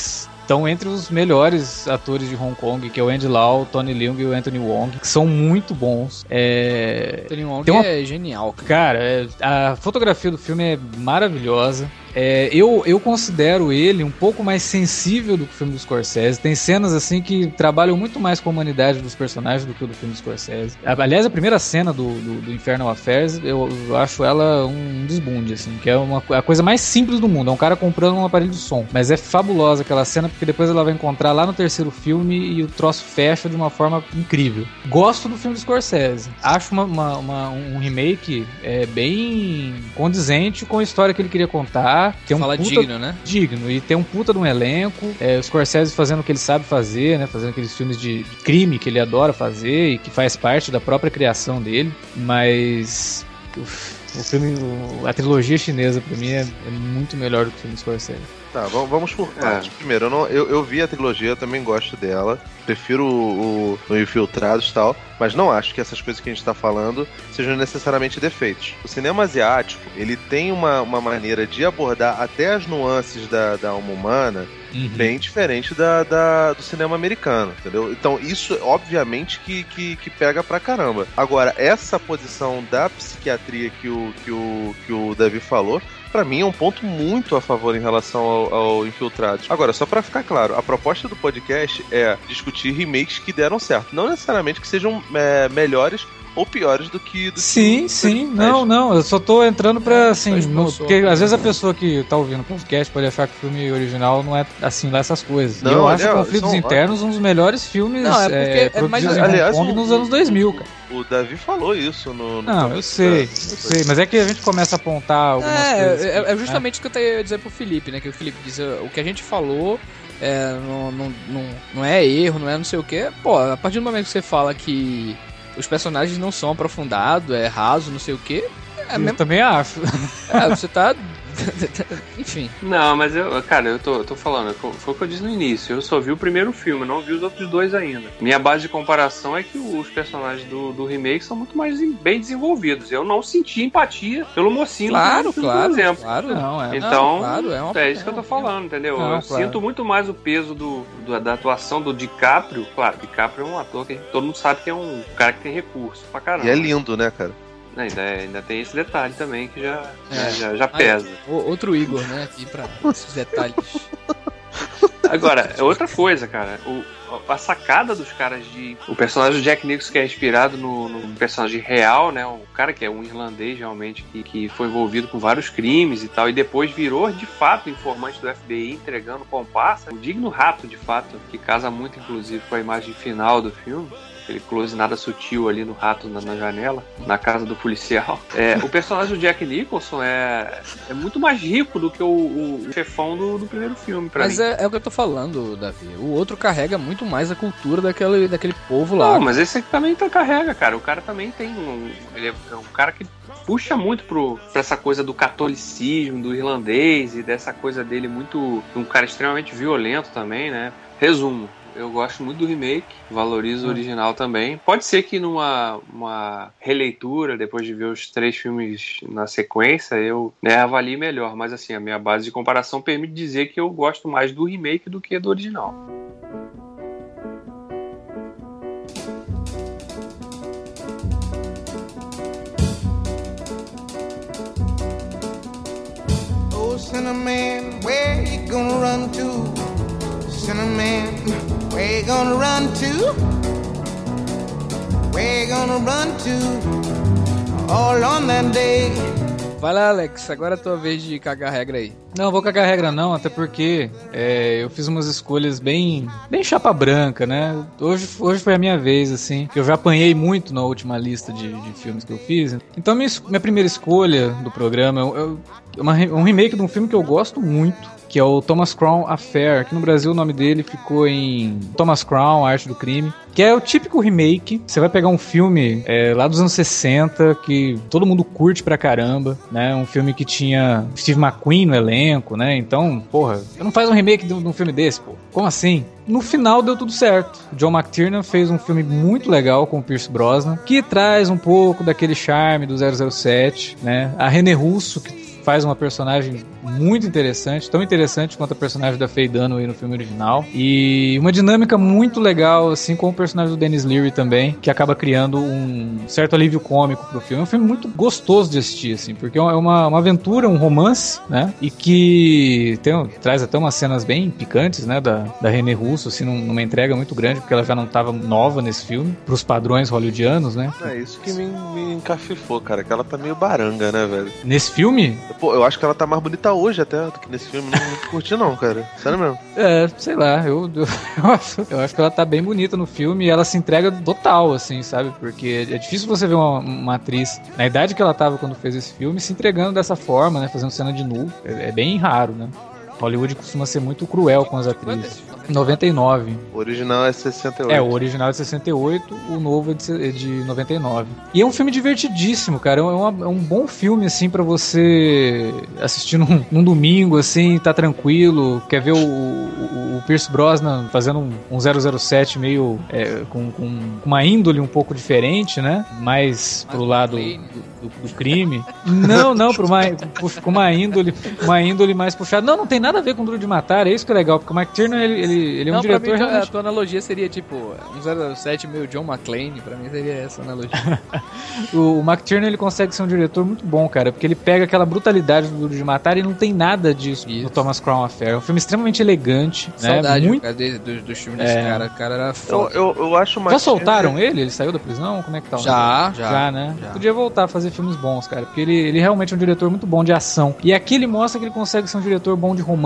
estão entre os melhores atores de Hong Kong, que é o Andy Lau, o Tony Leung e o Anthony Wong, que são muito bons. É... Tony Wong uma- é genial, cara. É- a fotografia do filme é maravilhosa. É, eu, eu considero ele um pouco mais sensível do que o filme do Scorsese. Tem cenas assim que trabalham muito mais com a humanidade dos personagens do que o do filme do Scorsese. Aliás, a primeira cena do, do, do Infernal Affairs, eu, eu acho ela um desbunde, assim, que é uma, a coisa mais simples do mundo. É um cara comprando um aparelho de som. Mas é fabulosa aquela cena, porque depois ela vai encontrar lá no terceiro filme e o troço fecha de uma forma incrível. Gosto do filme do Scorsese. Acho uma, uma- uma- um remake é, bem condizente com a história que ele queria contar. Que é um Fala puta- digno, né? digno e tem um puta de um elenco. É, o Scorsese fazendo o que ele sabe fazer, né? Fazendo aqueles filmes de crime que ele adora fazer e que faz parte da própria criação dele. Mas uf, o filme, a trilogia chinesa pra mim é, é muito melhor do que o filme do Scorsese. Tá, vamos, por É. partes. Primeiro, eu, não- eu, eu vi a trilogia, eu também gosto dela. Prefiro o, o, o Infiltrados e tal, mas não acho que essas coisas que a gente tá falando sejam necessariamente defeitos. O cinema asiático, ele tem uma, uma maneira de abordar até as nuances da, da alma humana bem diferente da, da- do cinema americano, entendeu? Então isso, obviamente, que, que, que pega pra caramba. Agora, essa posição da psiquiatria que o, que o, que o Davi falou, pra mim é um ponto muito a favor em relação ao, ao Infiltrados. Agora, só pra ficar claro, a proposta do podcast é discutir remakes que deram certo. Não necessariamente que sejam é, melhores ou piores do que... Do que Sim, os sim, não, não, eu só tô entrando pra, assim, Só no- porque às vezes a pessoa que tá ouvindo o podcast pode achar que o filme original não é, assim, lá essas coisas. Não, e eu acho é, Conflitos são- Internos um dos melhores filmes Não, é porque é, é em aliás, Hong Kong nos anos 2000, cara. O Davi falou isso no... no Não, eu sei, eu sei, mas é que a gente começa a apontar algumas coisas. É, é, que- é justamente o que eu ia dizer pro Felipe, né? Que o Felipe diz, "Ah, o que a gente falou é, não, não, não, não é erro, não é não sei o que. Pô, a partir do momento que você fala que os personagens não são aprofundados, é raso, não sei o que, é Eu mesmo. também acho. É, você tá (laughs) Enfim. Não, mas eu, cara, eu tô, eu tô falando, foi o que eu disse no início. Eu só vi o primeiro filme, não vi os outros dois ainda. Minha base de comparação é que os personagens do, do remake são muito mais bem desenvolvidos. Eu não senti empatia pelo mocinho claro, filme, claro, por exemplo. Claro, não, é. Então, não, claro, é, uma, é isso que eu tô falando, entendeu? Não, eu claro. sinto muito mais o peso do, do, da atuação do DiCaprio. Claro, DiCaprio é um ator que todo mundo sabe que é um cara que tem recurso pra caramba. E é lindo, né, cara? Ainda, ainda tem esse detalhe também que já, É. né, já, já pesa. O- outro Igor, né, aqui pra esses detalhes. (laughs) Agora, é outra coisa, cara. O, a sacada dos caras de. O personagem do Jack Nicholson que é inspirado no, no personagem real, né? O cara que é um irlandês realmente, que, que foi envolvido com vários crimes e tal, e depois virou de fato informante do FBI entregando comparsa. O digno rato, de fato, que casa muito, inclusive, com a imagem final do filme aquele close nada sutil ali no rato na, na janela, na casa do policial. É, o personagem do Jack Nicholson é, é muito mais rico do que o, o chefão do, do primeiro filme, pra Mas mim. é, é o que eu tô falando, Davi. O outro carrega muito mais a cultura daquele, daquele povo lá. Não, mas esse aqui também tá, carrega, cara. O cara também tem um. Ele é um cara que puxa muito pro, pra essa coisa do catolicismo, do irlandês e dessa coisa dele muito. um cara extremamente violento também, né? Resumo. Eu gosto muito do remake, valorizo o original também. Pode ser que numa uma releitura, depois de ver os três filmes na sequência, eu né, avalie melhor. Mas assim, a minha base de comparação permite dizer que eu gosto mais do remake do que do original. Oh, Cinnamon, where you gonna run to? Cinnamon, where you gonna run to? Where you gonna run to? All on that day. Vai lá, Alex. Agora é a tua vez de cagar regra aí. Não, vou cagar regra não, até porque é, eu fiz umas escolhas bem bem chapa branca, né? Hoje, hoje foi a minha vez, assim, que eu já apanhei muito na última lista de, de filmes que eu fiz. Então minha, minha primeira escolha do programa é, é uma re- um remake de um filme que eu gosto muito, que é o Thomas Crown Affair. Aqui no Brasil o nome dele ficou em Thomas Crown, Arte do Crime. Que é o típico remake. Você vai pegar um filme é, lá dos anos 60 que todo mundo curte pra caramba, né? Um filme que tinha Steve McQueen no elenco, né? Então, porra, você não faz um remake de um filme desse, pô. Como assim? No final deu tudo certo. John McTiernan fez um filme muito legal com o Pierce Brosnan, que traz um pouco daquele charme do 007, né? A René Russo, que faz uma personagem muito interessante, tão interessante quanto a personagem da Faye Dunaway no filme original. E uma dinâmica muito legal, assim, com o personagem do Dennis Leary também, que acaba criando um certo alívio cômico pro filme. É um filme muito gostoso de assistir, assim, porque é uma, uma aventura, um romance, né? E que tem, traz até umas cenas bem picantes, né? Da, da René Russo, assim, num- numa entrega muito grande, porque ela já não tava nova nesse filme, pros padrões hollywoodianos, né? É isso que me, me encafifou, cara. Que ela tá meio baranga, né, velho? Nesse filme, Pô, eu acho que ela tá mais bonita hoje até do que nesse filme. Não, não curti, não, cara. Sério mesmo. É, sei lá, eu, eu, (laughs) eu acho, eu acho que ela tá bem bonita no filme e ela se entrega total, assim, sabe? Porque é difícil você ver uma, uma atriz na idade que ela tava quando fez esse filme se entregando dessa forma, né? Fazendo cena de nu. É, é bem raro, né? Hollywood costuma ser muito cruel com as atrizes. 99. O original é 68. É, o original é de 68, o novo é de, é de 99. E é um filme divertidíssimo, cara. É, uma- é um bom filme, assim, pra você assistir num, num domingo, assim, tá tranquilo. Quer ver o, o, o Pierce Brosnan fazendo um, um 007 meio é, com, com uma índole um pouco diferente, né? Mais pro lado do, do- do crime. (laughs) Não, não, pro uma, com uma índole, uma índole mais puxada. Não, não tem nada a ver com Duro de Matar, é isso que é legal, porque o Mike Tiernan, ele, ele, ele é um não, pra diretor mim, a realmente tua analogia seria tipo um 07 meio John McClane. Pra mim seria essa analogia. (laughs) O, o McTiernan ele consegue ser um diretor muito bom, cara, porque ele pega aquela brutalidade do Duro de Matar e não tem nada disso Isso. no Thomas Crown Affair. É um filme extremamente elegante, né? Saudade Muito... cara, dos dos filmes É. desse cara. O cara era Eu, foda. eu, eu acho mais. Já soltaram ele? Ele saiu da prisão? Como é que tá? o Já, já. Já, né? já. Podia voltar a fazer filmes bons, cara, porque ele, ele realmente é um diretor muito bom de ação. E aqui ele mostra que ele consegue ser um diretor bom de romance.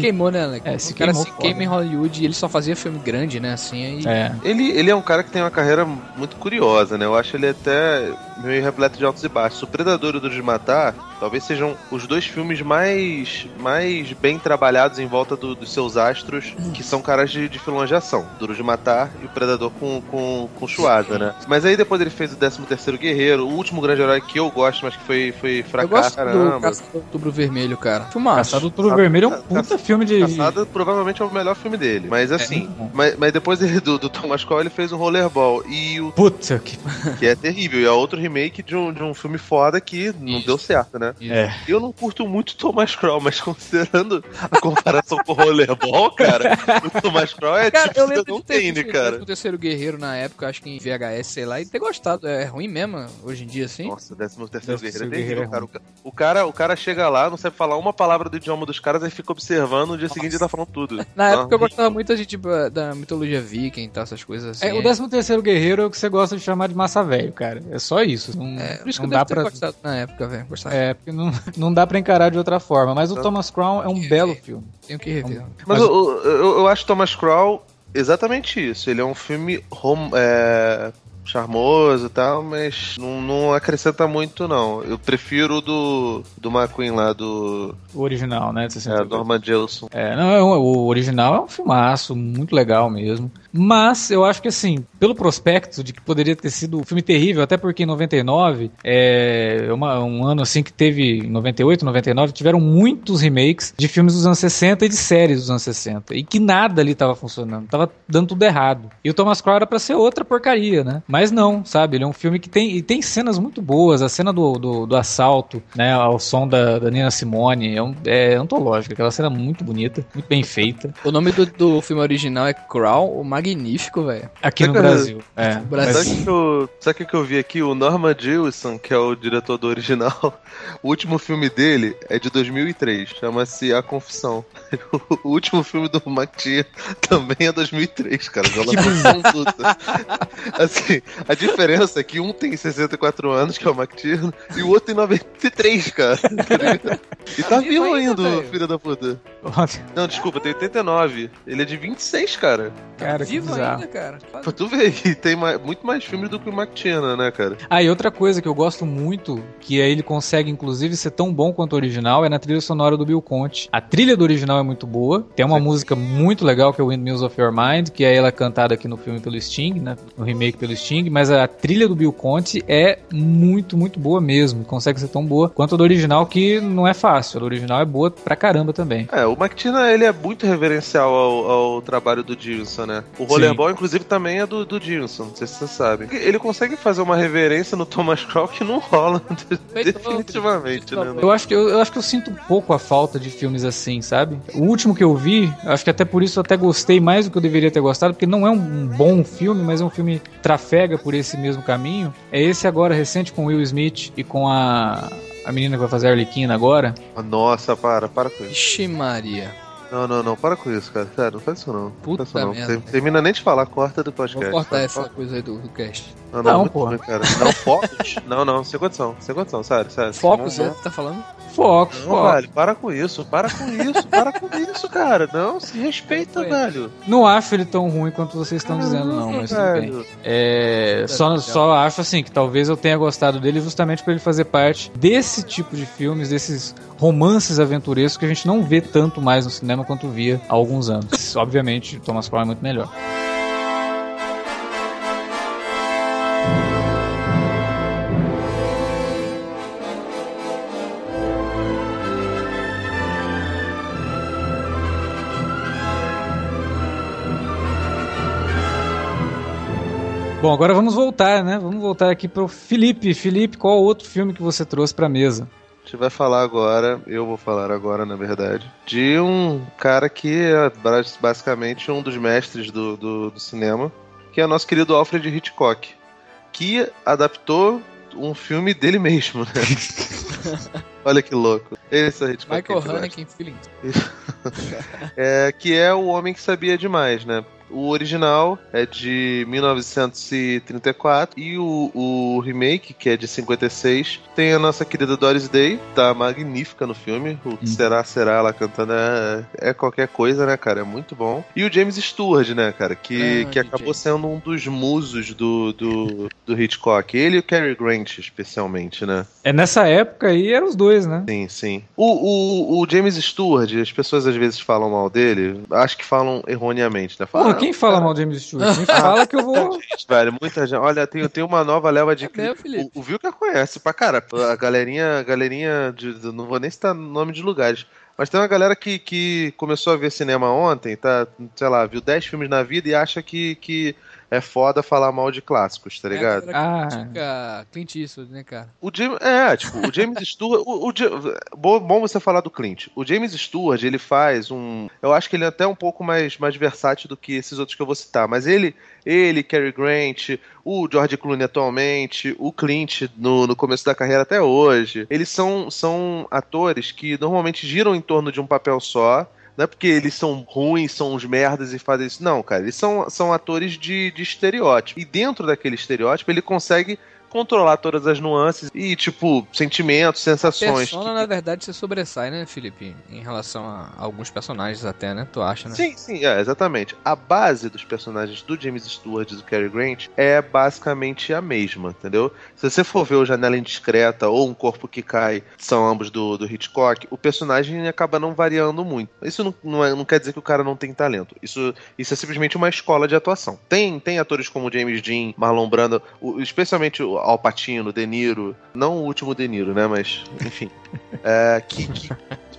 Queimou, né, Alex? É, se o cara queimou se foda. queima em Hollywood e ele só fazia filme grande, né? Assim, aí. É. Ele, ele é um cara que tem uma carreira muito curiosa, né? Eu acho ele até meio repleto de altos e baixos. O Predador e o Duro de Matar talvez sejam os dois filmes mais, mais bem trabalhados em volta do- dos seus astros, que são caras de, de filões de ação. Duro de Matar e o Predador com, com, com Schwarza, né? Mas aí depois ele fez o 13º Guerreiro, o último grande herói que eu gosto, mas que foi, foi Eu fracasso, gosto do Outubro Vermelho, cara. Filmaço. Caçado do Caça- Vermelho é um puta filme de. Caçada provavelmente é o melhor filme dele. Mas assim, muito bom. mas, mas depois ele, (laughs) do, do Thomas Cole ele fez o Rollerball. E o Puta que. que é terrível. E é outro remake de um, de um filme foda que não Isso. deu certo, né? É. Eu não curto muito Thomas Crow, mas considerando a comparação com o Rollerball, cara, o Thomas Crow é Cara, tipo eu lembro Cidadão de ter Kane, visto cara. o Terceiro Guerreiro na época, acho que em VHS, sei lá, e ter gostado. É ruim mesmo, hoje em dia, assim? Nossa, o 13 terceiro Décimo guerreiro é Guerreiro terrível, é cara. O ca- O cara. O cara chega lá, não sabe falar uma palavra do idioma dos caras, aí fica observando, no dia seguinte ele tá falando tudo. (laughs) Na Não, época eu gostava muito de, tipo, da mitologia viking e tal, essas coisas assim. É, o 13 terceiro guerreiro é o que você gosta de chamar de massa velho, cara. É só isso. Não, É, por isso que não eu dá pra. gostado na época, velho. É, porque não, não dá pra encarar de outra forma. Mas o. Thomas Crown é um É, belo é. filme. Tenho que rever. Mas, eu, eu, eu acho Thomas Crow exatamente isso. Ele é um filme rom- é, charmoso e tal, mas não, não acrescenta muito, não. Eu prefiro o do, do McQueen lá, do O original, né? de é, 62. Norman Jelson. É, não, é um- o original é um filmaço, muito legal mesmo. Mas eu acho que assim, pelo prospecto de que poderia ter sido um filme terrível, até porque em 99 é uma- um ano assim que teve, em 98, 99, tiveram muitos remakes de filmes dos anos 60 e de séries dos anos 60. E que nada ali tava funcionando, tava dando tudo errado. E o Thomas Crown era pra ser outra porcaria, né? Mas não, sabe? Ele é um filme que tem, e tem cenas muito boas. A cena do, do, do assalto, né? Ao som da, da Nina Simone, é, um, é antológica. Aquela cena muito bonita, muito bem feita. O nome do, do filme original é Crown, o Magnífico, velho. Aqui no Sabe que- Brasil. É, Brasil. mas- Sabe o que, eu- sabe o que que eu vi aqui? O Norman Jewison, que é o diretor do original, (laughs) o último filme dele é de 2003, chama-se A Confissão. (laughs) O último filme do McTier também é 2003, cara. Já lançou puta. (laughs) Assim, a diferença é que um tem 64 anos, que é o McTier, e o outro tem 93, cara. E tá vivo vivo ainda, filho da puta. Não, desculpa, tem 89. Ele é de 26, cara. Cara, que Vivo ainda, cara. Pra tu ver, tem mais- muito mais filmes do que o McTier, né, cara? Ah, e outra coisa que eu gosto muito, que aí ele consegue inclusive ser tão bom quanto o original, é na trilha sonora do Bill Conte. A trilha do original é muito boa, tem uma Sim. música muito legal que é Windmills of Your Mind, que é ela cantada aqui no filme pelo Sting, né, no remake pelo Sting, mas a trilha do Bill Conte é muito, muito boa mesmo, consegue ser tão boa quanto a do original, que não é fácil, a do original é boa pra caramba também. É, o McTina, ele é muito reverencial ao, ao trabalho do Gilson, né? O Rollerball, inclusive, também é do, do Gilson, não sei se você sabe. Ele consegue fazer uma reverência no Thomas Crow que não rola, (laughs) definitivamente, né? Eu acho, que, eu, eu acho que eu sinto um pouco a falta de filmes assim, sabe? O último que eu vi, acho que até por isso eu até gostei mais do que eu deveria ter gostado, porque não é um, um bom filme, mas é um filme que trafega por esse mesmo caminho. É esse agora recente com Will Smith e com a, a menina que vai fazer a Arlequina agora. Nossa, para, para com isso. Ixi, Maria. Não, não, não, para com isso, cara. Sério, não faz isso não. Puta não faz isso não. merda. Ter- Termina nem de falar, corta do Vou podcast. cortar sabe? essa coisa aí do, do cast. Não, não, Não, muito pô. ruim, cara. Não, focos? não, não, sem condição, sem condição, sério, sério. Focus, não, é? Tá falando? Foco, Não, foco. velho, para com isso, para com isso, para com isso, cara. Não, se respeita, velho. Não acho ele tão ruim quanto vocês estão dizendo, não, mas tudo bem. velho. É, só, só acho assim que talvez eu tenha gostado dele justamente por ele fazer parte desse tipo de filmes, desses romances aventurescos que a gente não vê tanto mais no cinema quanto via há alguns anos. Obviamente, Thomas Crown é muito melhor. Bom, agora vamos voltar, né? Vamos voltar aqui pro Felipe. Felipe, qual outro filme que você trouxe pra mesa? A gente vai falar agora, eu vou falar agora, na verdade, de um cara que é bas- basicamente um dos mestres do, do, do cinema, que é o nosso querido Alfred Hitchcock, que adaptou um filme dele mesmo, né? (laughs) Olha que louco. Esse é o Hitchcock. Michael. Haneke em Feeling. (laughs) É, que é o homem que sabia demais, né? O original é de 1934 e o, o remake, que é de 56, tem a nossa querida Doris Day, tá magnífica no filme. O que será, será ela cantando é, é qualquer coisa, né, cara? É muito bom. E o James Stewart, né, cara? Que, Ah, que acabou sendo um dos musos do, do, do Hitchcock. Ele e o Cary Grant, especialmente, né? É nessa época aí eram os dois, né? Sim, sim. O, o, o James Stewart, as pessoas às vezes falam mal dele, acho que falam erroneamente, né? Falam, Porra, quem fala mal de James Stewart? Quem fala que eu vou. Gente, velho, muita gente. Olha, tem, tem uma nova leva de. É mesmo, o, o Vilca conhece pra cara. A galerinha. A galerinha de, de- não vou nem citar nome de lugares. Mas tem uma galera que, que começou a ver cinema ontem, tá? Sei lá, viu 10 filmes na vida e acha que, que é foda falar mal de clássicos, tá ligado? É, a galera Ah. Clint Eastwood, né, cara? O James, é, tipo, o James Stewart. O, o bom, bom você falar do Clint. O James Stewart, ele faz um. Eu acho que ele é até um pouco mais, mais versátil do que esses outros que eu vou citar. Mas ele, ele, Cary Grant, o George Clooney atualmente, o Clint no, no começo da carreira até hoje, eles são, são atores que normalmente giram em torno de um papel só. Não é porque eles são ruins, são uns merdas e fazem isso. Não, cara. Eles são, são atores de, de estereótipo. E dentro daquele estereótipo, ele consegue controlar todas as nuances e, tipo, sentimentos, sensações. Persona, que- na verdade, se sobressai, né, Felipe? Em relação a alguns personagens até, né? Tu acha, né? Sim, sim, é, exatamente. A base dos personagens do James Stewart e do Cary Grant é basicamente a mesma, entendeu? Se você for ver o Janela Indiscreta ou Um Corpo que Cai, são ambos do, do Hitchcock, o personagem acaba não variando muito. Isso não, não, é- não quer dizer que o cara não tem talento. Isso, isso é simplesmente uma escola de atuação. Tem, tem atores como James Dean, Marlon Brando, o- especialmente o Al Pacino, De Niro, não o último De Niro, né? Mas, enfim. (laughs) é, que, que,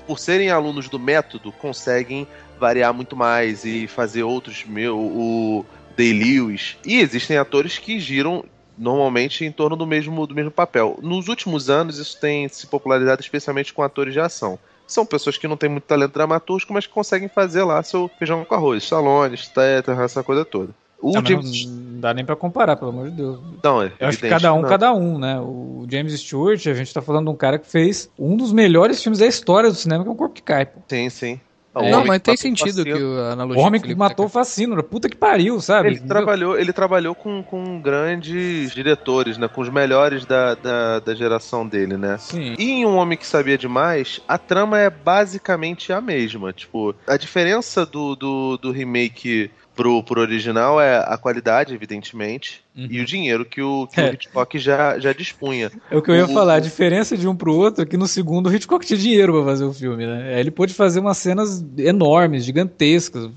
por serem alunos do método, conseguem variar muito mais e fazer outros meu o Day Lewis e existem atores que giram normalmente em torno do mesmo do mesmo papel. Nos últimos anos isso tem se popularizado especialmente com atores de ação. São pessoas que não têm muito talento dramatúrgico, mas que conseguem fazer lá seu feijão com arroz, Stallone, Statham, essa coisa toda. O Não, James... não dá nem pra comparar, pelo amor de Deus. Não, é Eu acho que cada um, não. cada um, né? O James Stewart, a gente tá falando de um cara que fez um dos melhores filmes da história do cinema, que é o Corpo que Cai, pô. Sim, sim. O não, Homem mas tem o sentido que Fascino. o a O analogia homem do que matou o Facínora, puta que pariu, sabe? Ele trabalhou, ele trabalhou com, com grandes diretores, né? Com os melhores da, da, da geração dele, né? Sim. E em Um Homem que Sabia Demais, a trama é basicamente a mesma. Tipo, a diferença do, do, do remake pro, pro original é a qualidade, evidentemente, Uhum. e o dinheiro que o, que É. o Hitchcock já, já dispunha. É o que eu ia O- falar, a diferença de um pro outro é que no segundo o Hitchcock tinha dinheiro pra fazer o filme, né? Ele pôde fazer umas cenas enormes, gigantescas.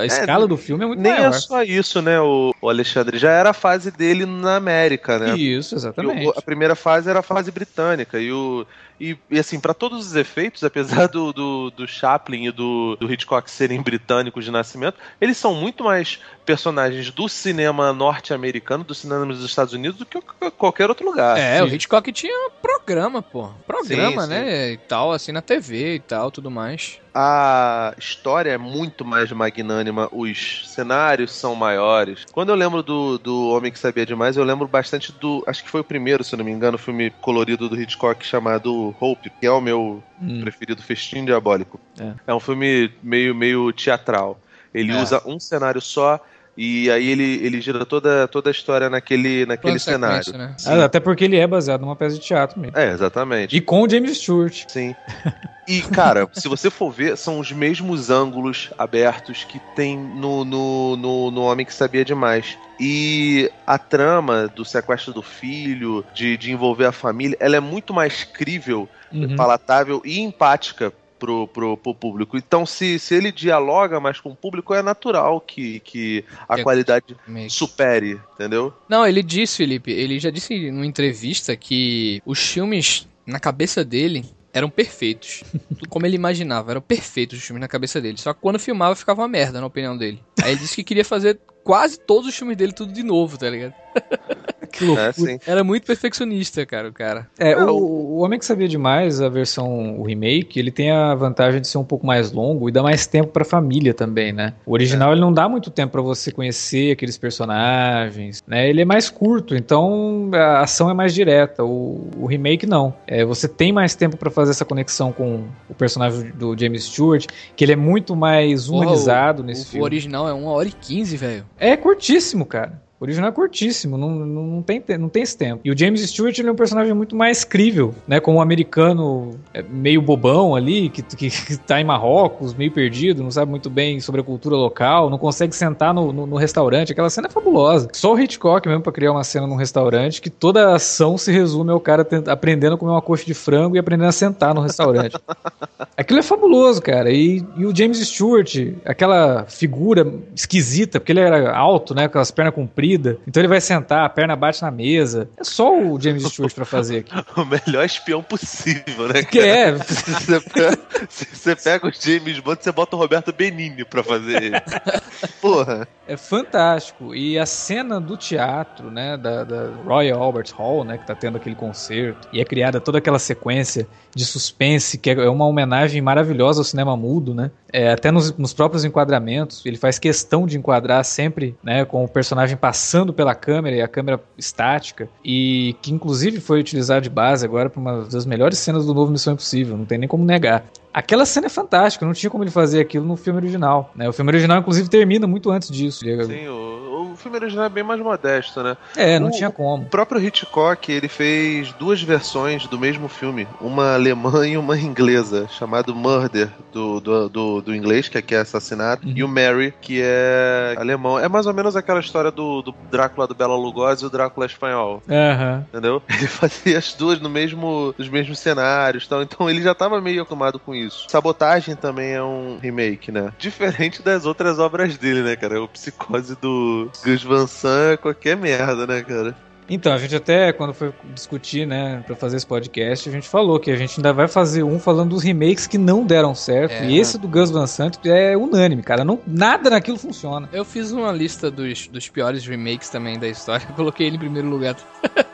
A escala do filme é muito Nem maior. é só isso, né, o, o Alexandre? Já era a fase dele na América, né? Isso, exatamente. a primeira fase era a fase britânica. E, o, e, e, assim, para todos os efeitos, (laughs) apesar do, do, do Chaplin e do, do Hitchcock serem britânicos de nascimento, eles são muito mais personagens do cinema norte-americano, do cinema dos Estados Unidos, do que qualquer outro lugar. É, o sim. Hitchcock tinha programa, pô. Programa, Sim, né? E tal, assim, na TV e tal, tudo mais. A história é muito mais magnânima, os cenários são maiores. Quando eu lembro do, do Homem que Sabia Demais, eu lembro bastante do. Acho que foi o primeiro, se não me engano, filme colorido do Hitchcock chamado Hope, que é o meu Hum. preferido, Festim Diabólico. É. um filme meio, meio teatral. Ele É. usa um cenário só e aí ele, ele gira toda, toda a história naquele, naquele cenário. né? Ah, Até porque ele é baseado numa peça de teatro mesmo. É, exatamente. E com o James Stewart. Sim. (laughs) E, cara, se você for ver, são os mesmos ângulos abertos que tem no, no, no, no Homem que Sabia Demais. E a trama do sequestro do filho, de, de envolver a família, ela é muito mais crível, Uhum. palatável e empática pro, pro, pro público. Então, se, se ele dialoga mais com o público, é natural que, que a Que- qualidade Meio supere, entendeu? Não, ele disse, Felipe, ele já disse numa entrevista que os filmes, na cabeça dele, eram perfeitos. Tudo (laughs) como ele imaginava, eram perfeitos os filmes na cabeça dele. Só que quando filmava ficava uma merda, na opinião dele. Aí ele disse que queria fazer quase todos os filmes dele tudo de novo, tá ligado? (laughs) Que loucura. É. Era muito perfeccionista, cara, o cara. É, é o, o Homem que Sabia Demais, a versão, o remake, ele tem a vantagem de ser um pouco mais longo e dá mais tempo pra família também, né? O original, é. ele não dá muito tempo para você conhecer aqueles personagens, né? Ele é mais curto, então a ação é mais direta. O, o remake, não. É, você tem mais tempo para fazer essa conexão com o personagem do James Stewart, que ele é muito mais humanizado o, nesse o, filme. O original é 1 hora e 15, velho. É curtíssimo, cara. O original é curtíssimo, não, não, tem, não tem esse tempo. E o James Stewart ele é um personagem muito mais crível, né? Como um americano é, meio bobão ali, que, que, que tá em Marrocos, meio perdido, não sabe muito bem sobre a cultura local, não consegue sentar no, no, no restaurante. Aquela cena é fabulosa. Só o Hitchcock mesmo pra criar uma cena num restaurante que toda a ação se resume ao cara aprendendo a comer uma coxa de frango e aprendendo a sentar no restaurante. (laughs) Aquilo é fabuloso, cara. E, e o James Stewart, aquela figura esquisita, porque ele era alto, né? Com as pernas compridas então ele vai sentar, a perna bate na mesa. É só o James Stewart pra fazer aqui. (laughs) o melhor espião possível, né? Que é. (laughs) Você pega, você pega o James Bond, você bota o Roberto Benigni pra fazer ele. (laughs) Porra. É fantástico. E a cena do teatro, né, da, da, Royal Albert Hall, né, que tá tendo aquele concerto, e é criada toda aquela sequência de suspense, que é uma homenagem maravilhosa ao cinema mudo, né? É, até nos, nos próprios enquadramentos, ele faz questão de enquadrar sempre, né, com o personagem passando pela câmera e a câmera estática, e que inclusive foi utilizado de base agora para uma das melhores cenas do novo Missão Impossível, não tem nem como negar. Aquela cena é fantástica, não tinha como ele fazer aquilo no filme original. Né? O filme original, inclusive, termina muito antes disso. Sim, o, o filme original é bem mais modesto, né? É, não o, tinha como. O próprio Hitchcock, ele fez duas versões do mesmo filme, uma alemã e uma inglesa, chamado Murder, do, do, do, do inglês, que aqui é assassinato, uhum. e o Mary, que é alemão. É mais ou menos aquela história do, do Drácula do Bela Lugosi e o Drácula espanhol. Uhum. Entendeu? (laughs) Ele fazia as duas no mesmo, nos mesmos cenários, tal. então ele já estava meio acostumado com isso isso. Sabotagem também é um remake, né? Diferente das outras obras dele, né, cara? O Psicose do Gus Van Sant é qualquer merda, né, cara? Então, a gente até, quando foi discutir, né, pra fazer esse podcast, a gente falou que a gente ainda vai fazer um falando dos remakes que não deram certo. É. E esse do Gus Van Sant é unânime, cara. Não, nada naquilo funciona. Eu fiz uma lista dos, dos piores remakes também da história. (laughs) coloquei ele em primeiro lugar. (laughs)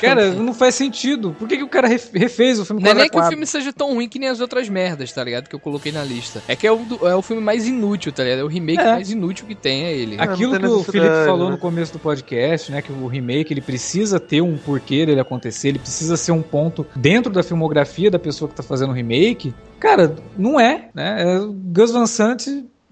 Cara, não faz sentido. Por que, que o cara refez o filme Não é nem que o filme seja tão ruim que nem as outras merdas, tá ligado? Que eu coloquei na lista. É que é o, é o filme mais inútil, tá ligado? É o remake é. mais inútil que tem, é ele. Aquilo que o Felipe falou né? no começo do podcast, né? Que o remake ele precisa ter um porquê dele acontecer, ele precisa ser um ponto dentro da filmografia da pessoa que tá fazendo o remake. Cara, não é, né? É, Gus Van Sant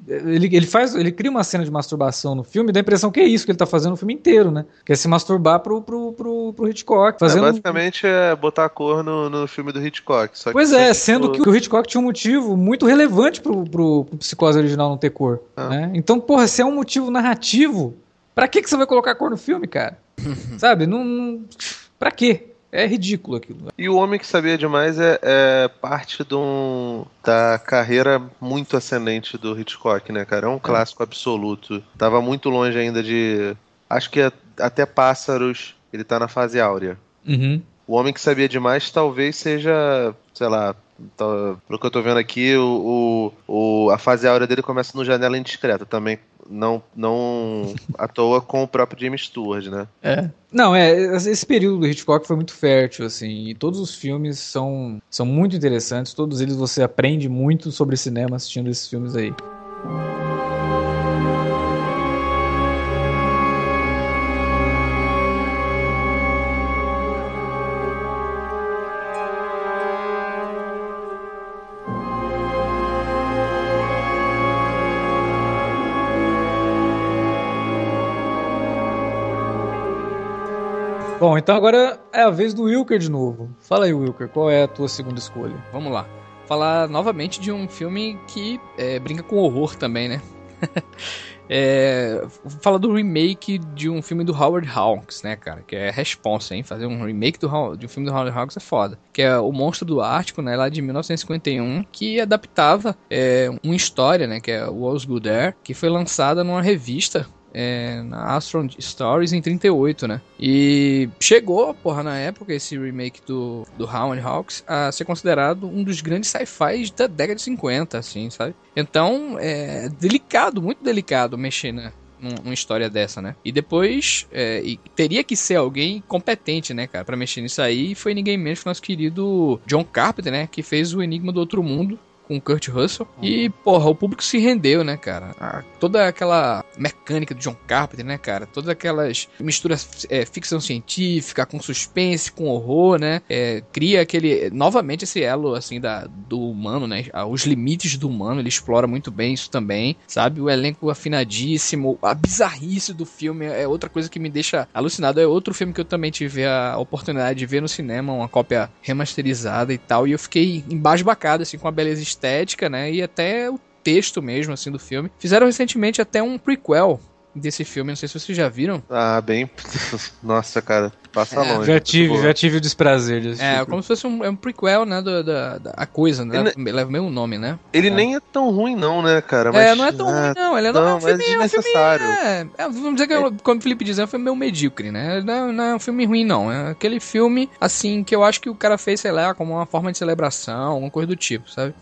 ele, ele faz, ele cria uma cena de masturbação no filme, dá a impressão que é isso que ele tá fazendo no filme inteiro, né? Que é se masturbar pro, pro, pro, pro Hitchcock. É, fazendo... É, basicamente é botar a cor no, no filme do Hitchcock. pois é, sendo tipo... que o Hitchcock tinha um motivo muito relevante pro, pro, pro psicose original não ter cor. Ah. Né? Então, porra, se é um motivo narrativo, pra que, que você vai colocar cor no filme, cara? (laughs) Sabe? Não, não. Pra quê? É ridículo aquilo. E o Homem que Sabia Demais é, é parte de um, da carreira muito ascendente do Hitchcock, né, cara? É um clássico absoluto. Tava muito longe ainda de. Acho que até Pássaros ele tá na fase áurea. Uhum. O Homem que Sabia Demais talvez seja, sei lá, tá, pelo que eu tô vendo aqui, o, o, a fase áurea dele começa no Janela Indiscreta, também não, não à toa com o próprio James Stewart, né? É. Não, é, esse período do Hitchcock foi muito fértil, assim, e todos os filmes são, são muito interessantes, todos eles você aprende muito sobre cinema assistindo esses filmes aí. Bom, então agora é a vez do Wilker de novo. Fala aí, Wilker, qual é a tua segunda escolha? Vamos lá. Falar novamente de um filme que é, brinca com horror também, né? (laughs) é, fala do remake de um filme do Howard Hawks, né, cara? Que é responsa, hein? Fazer um remake do, de um filme do Howard Hawks é foda. Que é O Monstro do Ártico, né? Lá de 1951, que adaptava é, uma história, né? Que é o Good There, que foi lançada numa revista é, na Astron Stories em 38, né? E chegou, porra, na época, esse remake do, do Howard Hawks a ser considerado um dos grandes sci-fis da década de 50, assim, sabe? Então, é delicado, muito delicado mexer, né? num- numa história dessa, né? E depois é, e teria que ser alguém competente, né, cara, pra mexer nisso aí. E foi ninguém menos que o nosso querido John Carpenter, né? Que fez o Enigma do Outro Mundo. Com Kurt Russell. E, porra, o público se rendeu, né, cara? A- toda aquela mecânica do John Carpenter, né, cara? Todas aquelas misturas é, ficção científica com suspense, com horror, né? É, cria aquele. Novamente esse elo, assim, da, do humano, né? Ah, Os limites do humano, ele explora muito bem isso também, sabe? O elenco afinadíssimo, a bizarrice do filme é outra coisa que me deixa alucinado. É outro filme que eu também tive a oportunidade de ver no cinema, uma cópia remasterizada e tal, e eu fiquei embasbacado, assim, com a beleza estética, né? E até o texto mesmo, assim, do filme. Fizeram recentemente até um prequel desse filme, não sei se vocês já viram. Ah, bem. (laughs) Nossa, cara, passa É, longe. Já tive, boa. já tive o desprazer de É, como se fosse um, é um prequel, né, do- da, da a coisa, né? Leva o mesmo nome, né? Ele nem é tão ruim, não, né, cara? é, Mas- não é tão ah, ruim, não. Ele é, não, é não, um filme, é um filme é, é, vamos dizer que, é, como o Felipe diz, é um filme meio medíocre, né? Não, não é um filme ruim, não. É aquele filme, assim, que eu acho que o cara fez, sei lá, como uma forma de celebração, alguma coisa do tipo, sabe?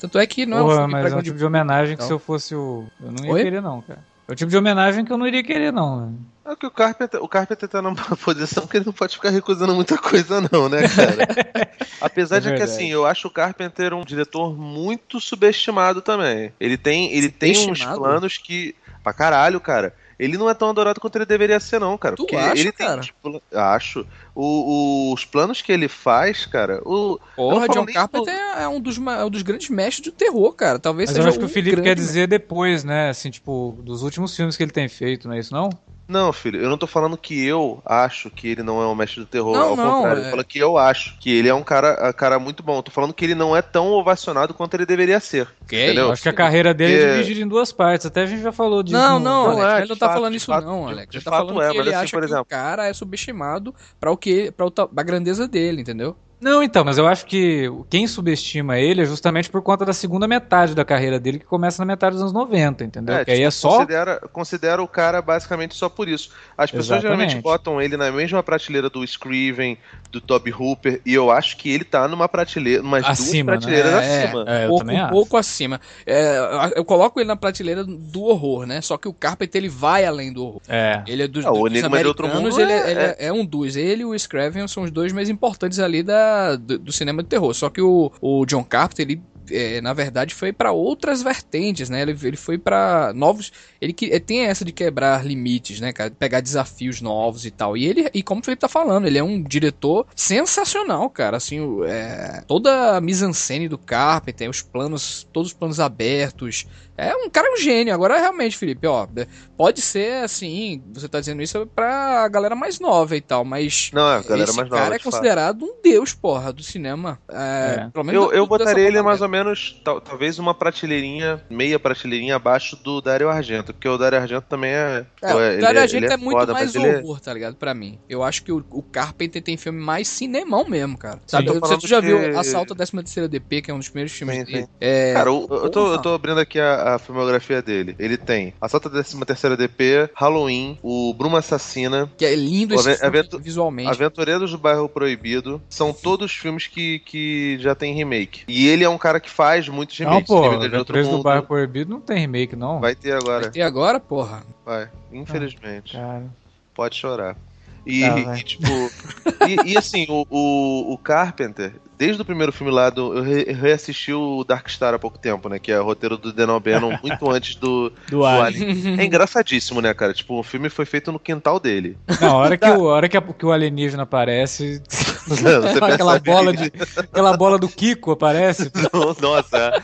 Tanto é que não é um Porra, mas é um tipo de homenagem que Então. se eu fosse o. Eu não ia Oi? querer, não, cara. É o tipo de homenagem que eu não iria querer, não. né? É que o Carpenter, o Carpenter tá numa (laughs) posição que ele não pode ficar recusando muita coisa, não, né, cara? (laughs) Apesar É de que, assim, eu acho o Carpenter um diretor muito subestimado também. Ele tem, ele tem uns planos que. Pra caralho, cara. Ele não é tão adorado quanto ele deveria ser, não, cara. Tu porque acha, ele cara? tem. pla- Acho. O- os planos que ele faz, cara. O, eu Porra, John Carpenter é um dos, é um dos grandes mestres do terror, cara. Talvez Mas eu seja acho que o Felipe quer dizer depois, né? Assim, tipo, dos últimos filmes que ele tem feito, não é isso, não? Não, filho, eu não tô falando que eu acho que ele não é um mestre do terror. Não, ao não, contrário, é- eu falo que eu acho que ele é um cara, um cara muito bom. Eu tô falando que ele não é tão ovacionado quanto ele deveria ser. Que entendeu? Eu acho que a carreira dele é dividida em duas partes. Até a gente já falou disso. Não, não, Não Alex, é, ele não tá fato, falando isso fato, não, Alex. de Ele tá fato falando é, que mas ele assim, acha por que exemplo- o cara é subestimado para o que, para a grandeza dele, entendeu? Não, então, mas eu acho que quem subestima ele é justamente por conta da segunda metade da carreira dele, que começa na metade dos anos 90, entendeu? que aí tipo, é só. Considera, considera o cara basicamente só por isso. As pessoas Exatamente. geralmente botam ele na mesma prateleira do Scriven, do Toby Hooper, e eu acho que ele tá numa prateleira, umas Acima, duas prateleiras né? acima. É, eu pouco, também um acho. pouco acima. É, eu- coloco ele na prateleira do horror, né? Só que o Carpenter ele vai além do horror. É. Ele é dos, Ah, o dos Outro americanos, Mundo ele, é, é- ele é- é um dos. Ele e o Scraven são os dois mais importantes ali da, do, do cinema de terror. Só que o, o John Carpenter, ele é, na verdade foi pra outras vertentes, né? Ele, ele foi pra novos, ele que ele tem essa de quebrar limites, né, cara, pegar desafios novos e tal. E ele e como o Felipe tá falando, ele é um diretor sensacional, cara, assim, é, toda a mise-en-scène do Carpenter, os planos, todos os planos abertos. É um cara é um gênio. Agora realmente, Felipe, ó, pode ser assim, você tá dizendo isso pra galera mais nova e tal, mas Não, é, a galera esse mais nova. cara é de fato. considerado um deus, porra, do cinema. É, É. Pelo menos Eu, eu do- botaria ele mais ou menos, tal- talvez uma prateleirinha, meia prateleirinha abaixo do Dario Argento, porque o Dario Argento também é. É, o ele Dario é- Argento ele é, muito foda, mais ele é- horror, tá ligado? Pra mim. Eu acho que o, o Carpenter tem filme mais cinemão mesmo, cara. Sabe? Tô Você falando tu já que- viu Assalto à 13 terceira DP, que é um dos primeiros filmes Sim, dele? sim. É, Cara, o- eu, tô, eu tô abrindo aqui a, a filmografia dele. Ele tem Assalto à 13ª DP, Halloween, o Bruma Assassina, que é lindo esse filme visualmente. Aventureiros do Bairro Proibido. São todos filmes que, que já tem remake. E ele é um cara que faz muitos Não, remakes. pô, de Outro Aventureiros do Mundo. Bairro Proibido não tem remake, não. Vai ter agora, E agora, porra? vai. Infelizmente. Cara. Pode chorar. E, vai. e, tipo. e, e, assim, o, o, o Carpenter, desde o primeiro filme lá, do, eu re- reassisti o Dark Star há pouco tempo, né? Que é o roteiro do Dan O'Bannon, (laughs) muito antes do, Do do Alien. Alien. É engraçadíssimo, né, cara? Tipo, o filme foi feito no quintal dele. Não, a hora que (laughs) o, hora que, a- que o alienígena aparece, Você (laughs) aquela bola, de, aquela bola do Kiko aparece. (laughs) Nossa,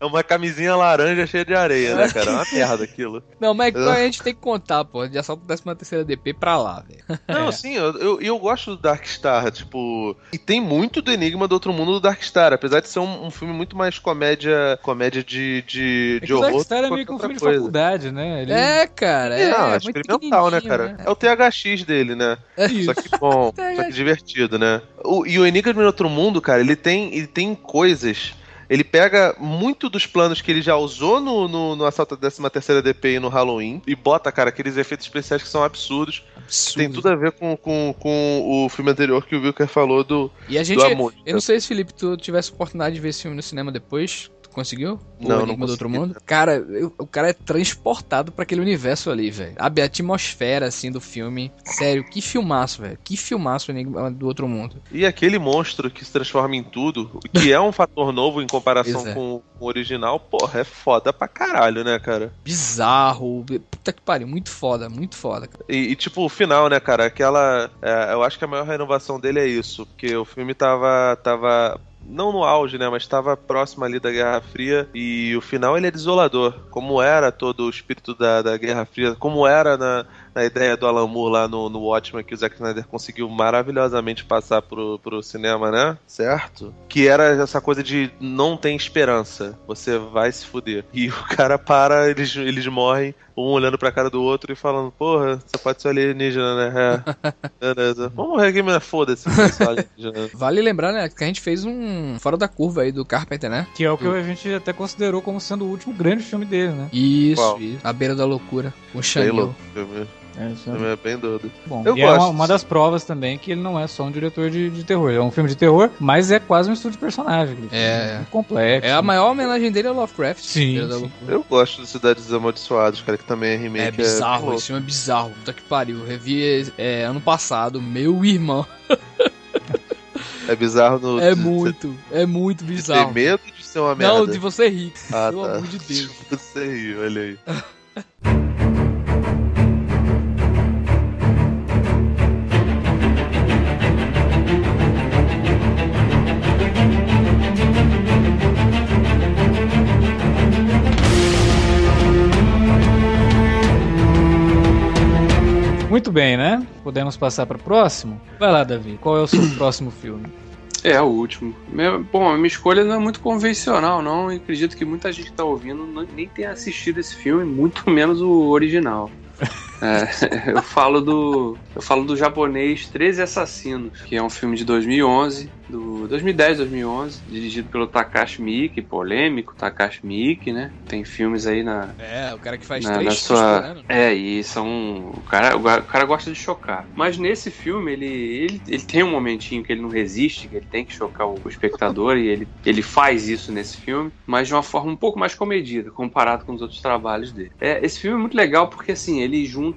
é uma camisinha laranja cheia de areia, né, cara? É uma merda aquilo. Não, mas então a gente tem que contar, pô, de Assalto à 13 terceira DP pra lá, velho. Não, (laughs) É. sim, eu, eu, eu gosto do Dark Star, tipo. E tem muito do Enigma do Outro Mundo do Dark Star, apesar de ser um, um filme muito mais comédia comédia de, de, É de o horror. Dark Star do é meio que um filme de coisa. faculdade, né? Ele- É, cara, é, Não, é muito experimental, né, cara? É o THX dele, né? É isso. Só que bom, só que divertido, né? O, e o Enigma do Outro Mundo, cara, ele tem, ele tem coisas. Ele pega muito dos planos que ele já usou no, no, no Assalto à 13 DP e no Halloween e bota, cara, aqueles efeitos especiais que são absurdos. Absurdo. Tem tudo a ver com, com, com o filme anterior que o Wilker falou do, E a gente, do Amor. eu não sei se, Felipe, tu tivesse oportunidade de ver esse filme no cinema depois, conseguiu? Não, não Enigma do Outro. Mundo? Cara, eu- o cara é transportado pra aquele universo ali, velho. A atmosfera, assim, do filme. Sério, que filmaço, velho. Que filmaço Enigma do Outro Mundo. E aquele monstro que se transforma em tudo, que é um fator novo em comparação (laughs) é. com o original, porra, é foda pra caralho, né, cara? Bizarro. Puta que pariu. Muito foda, muito foda. cara. E, e, tipo, o final, né, cara? Aquela. é, eu acho que a maior renovação dele é isso. Porque o filme tava. tava não no auge, né? Mas estava próximo ali da Guerra Fria. E o final ele é desolador. Como era todo o espírito da, da Guerra Fria. Como era na, na ideia do Alan Moore lá no, no Watchmen que o Zack Snyder conseguiu maravilhosamente passar pro, pro cinema, né? Certo? Que era essa coisa de não tem esperança. Você vai se fuder. E o cara para, eles, eles morrem, um olhando pra cara do outro e falando, porra, você pode ser alienígena, né? É. (laughs) Beleza. Vamos morrer aqui, mas foda-se, é alienígena. (laughs) Vale lembrar, né, que a gente fez um fora da curva aí do Carpenter, né? Que é o que a gente até considerou como sendo o último grande filme dele, né? Isso, isso. A beira da loucura. Com o Chanel. É, isso é é bem doido. bom. Eu e é uma, gosto. uma das provas também que ele não é só um diretor de, de terror. É um filme de terror, mas é quase um estudo de personagem. É. Muito complexo. É a maior homenagem dele ao Lovecraft. Sim, da sim. Eu gosto de Cidades Amaldiçoadas, cara, que também é remake. É bizarro, bem esse filme é bizarro. Puta que pariu. Eu revi é, ano passado, meu irmão. É bizarro no. É de- muito, é muito de ter bizarro. medo de ser uma merda. Não, de você rir. Ah, Pelo tá. amor de (laughs) Deus. Você riu, olha aí. (laughs) Muito bem, né? Podemos passar para o próximo? Vai lá, Davi. Qual é o seu (coughs) próximo filme? É, o último. Bom, a minha escolha não é muito convencional, não. E acredito que muita gente que tá ouvindo nem tenha assistido esse filme, muito (laughs) menos o original. É, (laughs) eu falo do eu falo do japonês 13 Assassinos, que é um filme de 2011, do 2010, 2011, dirigido pelo Takashi Miike, polêmico Takashi Miike, né? Tem filmes aí na É, o cara que faz na, três na sua é e são o cara o, cara gosta de chocar. Mas nesse filme ele, ele ele tem um momentinho que ele não resiste que ele tem que chocar o, o espectador e ele ele faz isso nesse filme mas de uma forma um pouco mais comedida comparado com os outros trabalhos dele. É, esse filme é muito legal porque assim ele junta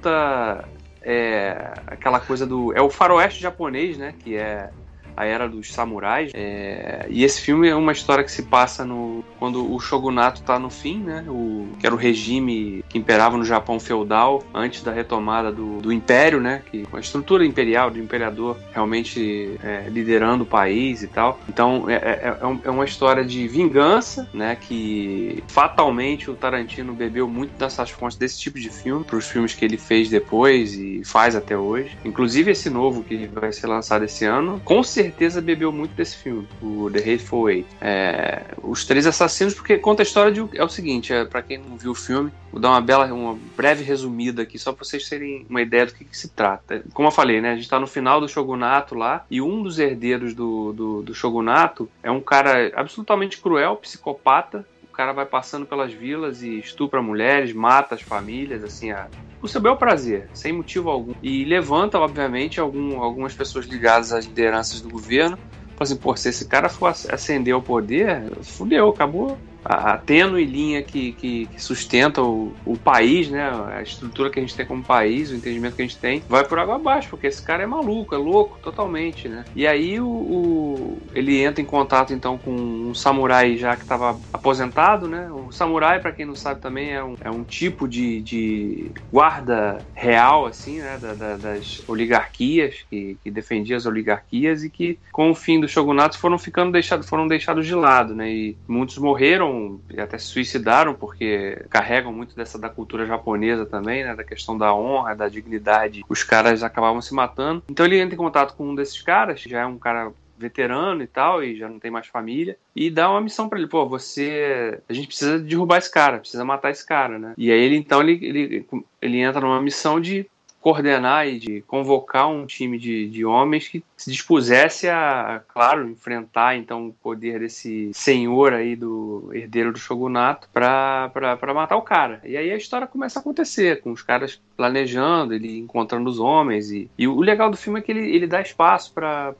é, aquela coisa do é o faroeste japonês né que é a era dos samurais. É, e esse filme é uma história que se passa no quando o shogunato está no fim, né? O, que era o regime que imperava no Japão feudal antes da retomada do, do império, né? Que a estrutura imperial do imperador realmente é, liderando o país e tal. Então é, é- é é uma história de vingança, né? Que fatalmente o Tarantino bebeu muito dessas fontes desse tipo de filme para os filmes que ele fez depois e faz até hoje. Inclusive esse novo que vai ser lançado esse ano, com certeza bebeu muito desse filme, o The Hateful Eight. É, os três assassinos, porque conta a história de é o seguinte, é, para quem não viu o filme, vou dar uma bela, uma breve resumida aqui só para vocês terem uma ideia do que, que se trata. Como eu falei, né, a gente tá no final do shogunato lá e um dos herdeiros do, do, do shogunato é um cara absolutamente cruel, psicopata. O cara vai passando pelas vilas e estupra mulheres, mata as famílias, assim, a, o seu bel prazer, sem motivo algum. E levanta, obviamente, algum, algumas pessoas ligadas às lideranças do governo. Fala assim, pô, se esse cara for ac- ascender ao poder, fudeu, acabou. A, tênue linha que, que, que sustenta o, o país, né? A estrutura que a gente tem como país, o entendimento que a gente tem, vai por água abaixo, porque esse cara é maluco, é louco, totalmente, né? E aí o, o- ele entra em contato então com um samurai já que estava aposentado, né? O samurai, para quem não sabe também, é um, é um tipo de, de guarda real, assim, né? da- da- das oligarquias, que, que defendia as oligarquias e que, com o fim do shogunato, foram ficando deixados, foram deixados de lado, né? E muitos morreram e até se suicidaram porque carregam muito dessa da cultura japonesa também, né? Da questão da honra, da dignidade. Os caras acabavam se matando. Então ele entra em contato com um desses caras, já é um cara veterano e tal, e já não tem mais família, e dá uma missão pra ele, pô, você, a gente precisa derrubar esse cara, precisa matar esse cara, né? E aí ele então ele, ele, ele entra numa missão de coordenar e de convocar um time de, de homens que se dispusesse a, claro, enfrentar então o poder desse senhor aí do herdeiro do shogunato para matar o cara. E aí a história começa a acontecer, com os caras planejando, ele encontrando os homens. E, e o legal do filme é que ele, ele dá espaço para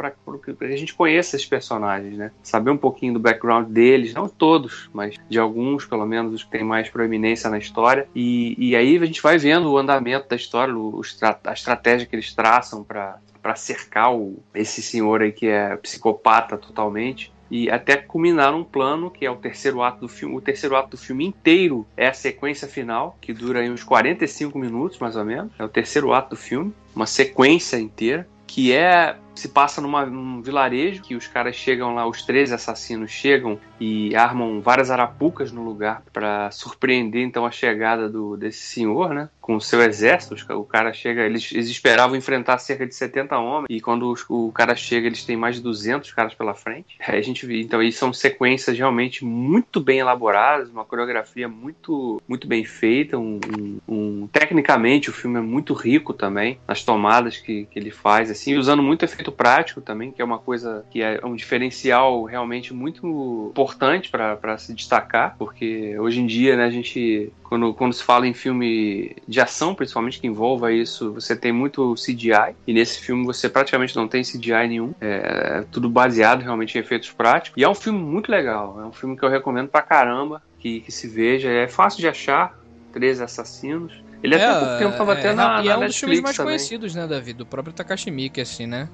que a gente conheça esses personagens, né? Saber um pouquinho do background deles, não todos, mas de alguns, pelo menos, os que têm mais proeminência na história. E, e aí a gente vai vendo o andamento da história, o, a estratégia que eles traçam para cercar o, esse senhor aí que é psicopata totalmente e até culminar um plano que é o terceiro ato do filme. O terceiro ato do filme inteiro é a sequência final, que dura aí uns 45 minutos mais ou menos. É o terceiro ato do filme, uma sequência inteira que é se passa numa, num vilarejo que os caras chegam lá, os 13 assassinos chegam e armam várias arapucas no lugar para surpreender então a chegada do, desse senhor, né? Com o seu exército. O cara chega, eles, eles esperavam enfrentar cerca de 70 homens e quando os, o cara chega, eles têm mais de 200 caras pela frente. Aí a gente vê, então, aí são sequências realmente muito bem elaboradas, uma coreografia muito, muito bem feita, um, um, um tecnicamente o filme é muito rico também nas tomadas que, que ele faz, assim, usando muito efeito prático também, que é uma coisa que é um diferencial realmente muito importante para se destacar, porque hoje em dia, né, a gente, quando, quando se fala em filme de ação, principalmente que envolva isso, você tem muito CGI, e nesse filme você praticamente não tem CGI nenhum, é, tudo baseado realmente em efeitos práticos, e é um filme muito legal, é um filme que eu recomendo pra caramba, que, que se veja, é fácil de achar, 13 Assassinos, ele até há pouco tempo tava é, até na, e na é um dos filmes mais também. conhecidos, né, David? Do próprio Takashi Miike, assim, né?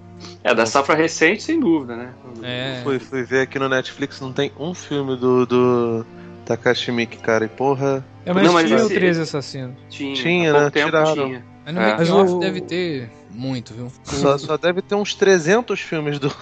É, da safra recente, sem dúvida, né? É. Fui, fui ver aqui no Netflix, não tem um filme do, do Takashi Miike, cara, e porra... É, mas, não, mas tinha o 13 Assassinos. Tinha, tinha né? Tiraram. Tinha. Mas no é. mas o... deve ter muito, viu? Só, só deve ter uns 300 filmes do.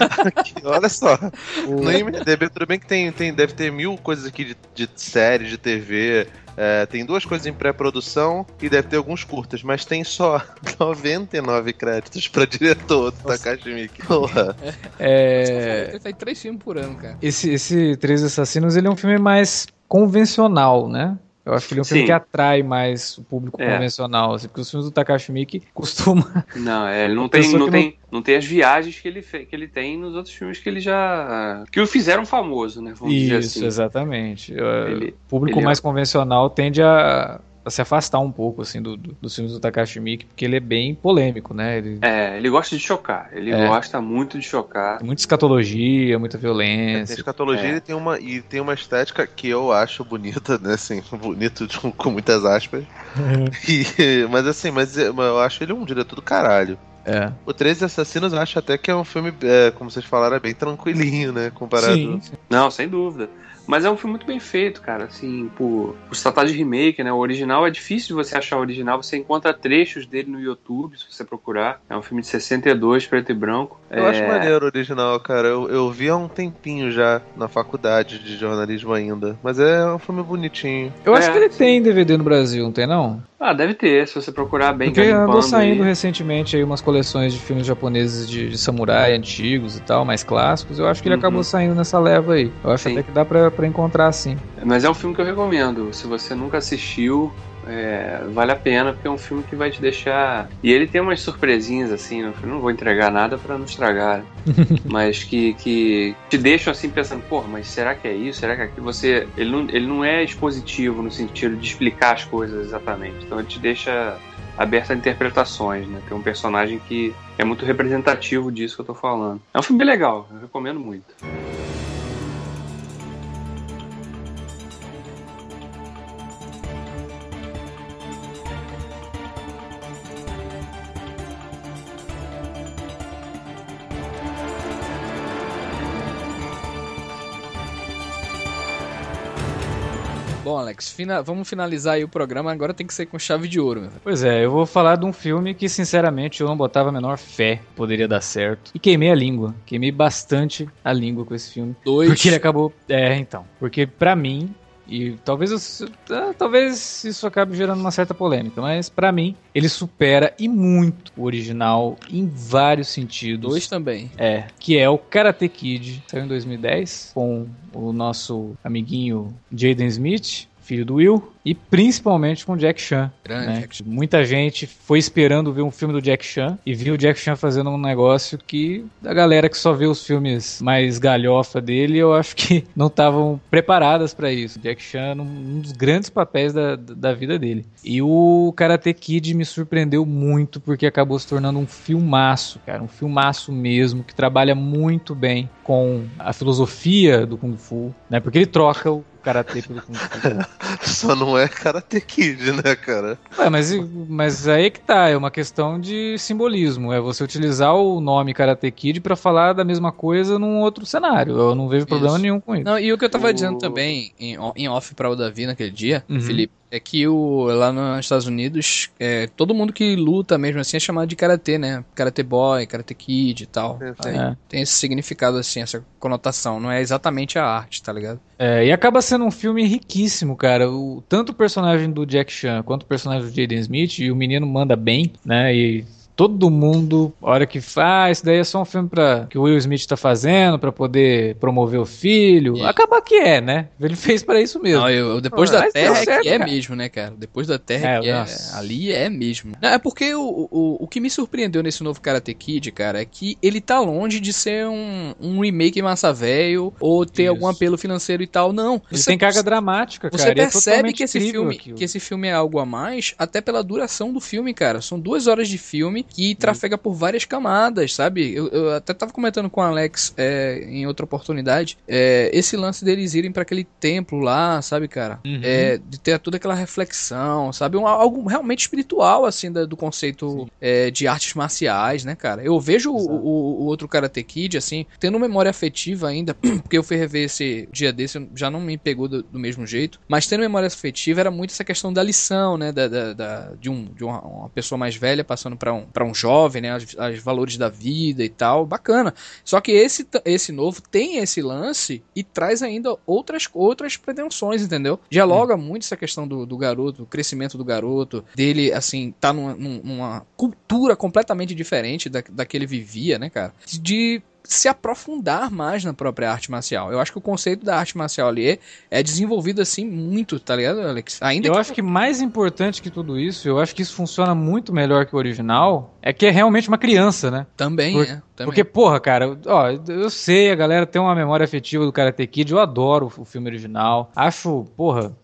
(laughs) olha só. No IMDB, tudo bem que tem, tem, deve ter mil coisas aqui de, de série, de TV, é, tem duas coisas em pré-produção e deve ter alguns curtas, mas tem só (laughs) 99 créditos pra diretor do Takashi Miike. Porra. É. Tem três filmes por ano, cara. Esse, esse Três Assassinos ele é um filme mais convencional, né? Eu acho que ele é um Sim. filme que atrai mais o público é. convencional, assim, porque os filmes do Takashi Miike (laughs) costumam... Não, é, ele não tem, não, tem, não... não tem as viagens que ele, que ele tem nos outros filmes que ele já... que o fizeram famoso, né? Vamos Isso, assim. exatamente. Ele, o público mais é... convencional tende a se afastar um pouco assim do, do, dos filmes do Takashi Miike, porque ele é bem polêmico, né? Ele... É, ele gosta de chocar. Ele é. gosta muito de chocar. Tem muita escatologia, muita violência. É, tem escatologia é. e tem uma e tem uma estética que eu acho bonita, né? Assim, (laughs) bonito com muitas aspas. (laughs) e, mas assim, mas eu acho ele um diretor do caralho. É. O 13 Assassinos eu acho até que é um filme, é, como vocês falaram, é bem tranquilinho, né? Comparado. Sim. Não, sem dúvida. Mas é um filme muito bem feito, cara. Assim, por, por se tratar de remake, né? O original é difícil de você achar o original. Você encontra trechos dele no YouTube, se você procurar. É um filme de 62, preto e branco. Eu é... acho maneiro o original, cara. Eu, eu vi há um tempinho já na faculdade de jornalismo ainda. Mas é um filme bonitinho. Eu acho é, que ele sim. tem DVD no Brasil, não tem não? Ah, deve ter, se você procurar bem. Porque andou saindo aí. recentemente aí umas coleções de filmes japoneses de, de, samurai antigos e tal, mais clássicos. Eu acho que ele uhum. acabou saindo nessa leva aí. Eu acho Sim. até que dá pra, pra encontrar sim. Mas é um filme que eu recomendo. Se você nunca assistiu, é, vale a pena, porque é um filme que vai te deixar. E ele tem umas surpresinhas, assim, filme. Não vou entregar nada para não estragar. (laughs) mas que, que te deixam assim pensando, porra, mas será que é isso? Será que é aquilo? Você. Ele não, ele não é expositivo no sentido de explicar as coisas exatamente. Então ele te deixa aberto a interpretações, né? Tem um personagem que é muito representativo disso que eu tô falando. É um filme bem legal, eu recomendo muito. Alex, fina... vamos finalizar aí o programa. Agora tem que ser com chave de ouro. Meu. Pois é, eu vou falar de um filme que, sinceramente, eu não botava a menor fé poderia dar certo. E queimei a língua. Queimei bastante a língua com esse filme. Dois. Porque ele acabou. É, então. Porque, para mim, e talvez, eu, ah, talvez isso acabe gerando uma certa polêmica, mas para mim ele supera e muito o original em vários sentidos. Dois também. É, que é o Karate Kid, saiu em 2010 com o nosso amiguinho Jaden Smith, filho do Will, e principalmente com Jack Chan. Grande né? Jack Chan. Muita gente foi esperando ver um filme do Jack Chan e viu o Jack Chan fazendo um negócio que a galera que só vê os filmes mais galhofa dele, eu acho que (laughs) não estavam preparadas pra isso. Jack Chan um dos grandes papéis da, da vida dele. E o Karate Kid me surpreendeu muito porque acabou se tornando um filmaço, cara, um filmaço mesmo que trabalha muito bem com a filosofia do Kung Fu, né? Porque ele troca o karatê pelo Kung Fu. (laughs) Só não é Karate Kid, né, cara? Ué, mas, mas aí que tá, é uma questão de simbolismo. É você utilizar o nome Karate Kid pra falar da mesma coisa num outro cenário. Eu não vejo problema Isso. nenhum com isso. Não, e o que eu tava O- dizendo também, em, em off pra o Davi naquele dia, Uhum. Felipe, é que o, lá nos Estados Unidos, é, todo mundo que luta mesmo assim é chamado de karatê, né? Karate boy, karate kid e tal. É, Aí é. Tem esse significado assim, essa conotação. Não é exatamente a arte, tá ligado? É, e acaba sendo um filme riquíssimo, cara. O, tanto o personagem do Jack Chan quanto o personagem do Jaden Smith, e o menino manda bem, né? E todo mundo, a hora que faz, isso daí é só um filme pra, que o Will Smith tá fazendo pra poder promover o filho. Isso. Acaba que é, né? Ele (laughs) fez pra isso mesmo. Não, eu, eu- depois da deu Terra é certo, que é cara. mesmo, né, cara? Depois da Terra É, é que é, ali é mesmo. Não, é porque o, o, o que me surpreendeu nesse novo Karate Kid, cara, é que ele tá longe de ser um, um remake massa velho ou ter Isso. algum apelo financeiro e tal. Não. Ele Você- tem carga dramática, Você cara. e é percebe que esse filme, aquilo. que esse filme é algo a mais, até pela duração do filme, cara. São duas horas de filme que trafega por várias camadas, sabe? Eu, eu até tava comentando com o Alex é, em outra oportunidade, é, esse lance deles irem pra aquele templo lá, sabe, cara? Uhum. É, de ter toda aquela reflexão, sabe? Um, algo realmente espiritual, assim, da- do conceito é, de artes marciais, né, cara? Eu vejo o, o- o outro Karate Kid, assim, tendo memória afetiva ainda, (clears throat) porque eu fui rever esse dia desse, já não me pegou do, do mesmo jeito, mas tendo memória afetiva era muito essa questão da lição, né, da, da- da- de, um, de uma, uma pessoa mais velha passando pra um, pra um jovem, né, os, os valores da vida e tal, bacana. Só que esse, esse novo tem esse lance e traz ainda outras, outras pretensões, entendeu? Dialoga muito essa questão do, do garoto, do crescimento do garoto, dele, assim, tá numa, num- numa cultura completamente diferente da, da que ele vivia, né, cara? De se aprofundar mais na própria arte marcial. Eu acho que o conceito da arte marcial ali é, desenvolvido assim muito, tá ligado, Alex? Ainda Eu que acho que mais importante que tudo isso, eu acho que isso funciona muito melhor que o original, é que é realmente uma criança, né? também Por- é. Também. Porque, porra, cara, ó, eu sei, a galera tem uma memória afetiva do Karate Kid, eu adoro o filme original. Acho, porra,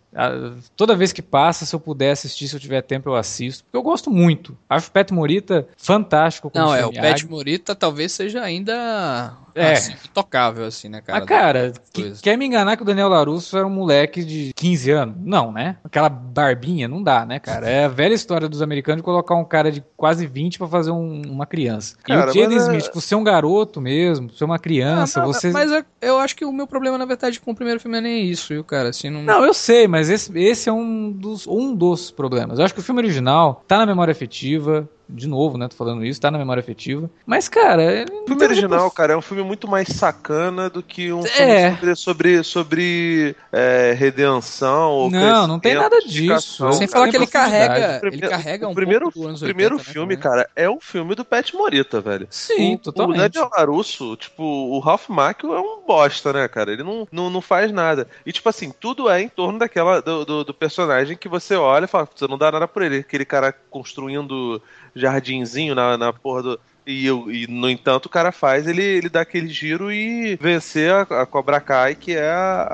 toda vez que passa, se eu puder assistir, se eu tiver tempo, eu assisto. Porque eu gosto muito. Acho o Pet Morita fantástico. Não, é, o. Pet. Morita talvez seja ainda É. assim, intocável, assim, né, cara? Ah, cara, que- quer me enganar que o Daniel Larusso era um moleque de 15 anos? Não, né? Aquela barbinha, não dá, né, cara? É a velha história dos americanos de colocar um cara de quase 20 pra fazer um- uma criança. e Cara, o Jaden é- Smith, por ser um garoto mesmo, por ser uma criança, Ah, não, você... Mas eu, eu acho que o meu problema, na verdade, com o primeiro filme é nem isso, viu, cara? Assim, não. Não, eu sei, mas esse, esse é um dos, um dos problemas. Eu acho que o filme original tá na memória afetiva, de novo, né? Tô falando isso, tá na memória afetiva. Mas, cara. O filme original, cara, é um filme muito mais sacana do que um É. filme sobre, sobre, sobre, é, redenção ou Não, não tem nada disso. Sem falar que ele carrega, primeiro- ele carrega um primeiro, pouco do anos o primeiro 80, né, filme, também. cara, é o filme do Pet Morita, velho. Sim, o, totalmente. O Daniel Larusso, tipo, o Ralph Macchio é um bosta, né, cara? Ele não, não, não faz nada. E, tipo assim, tudo é em torno daquela, do, do, do personagem que você olha e fala, você não dá nada por ele. Aquele cara construindo jardinzinho na, na porra do... E, eu- e, no entanto, o cara faz ele, ele dá aquele giro e vencer a, a Cobra Kai, que é a,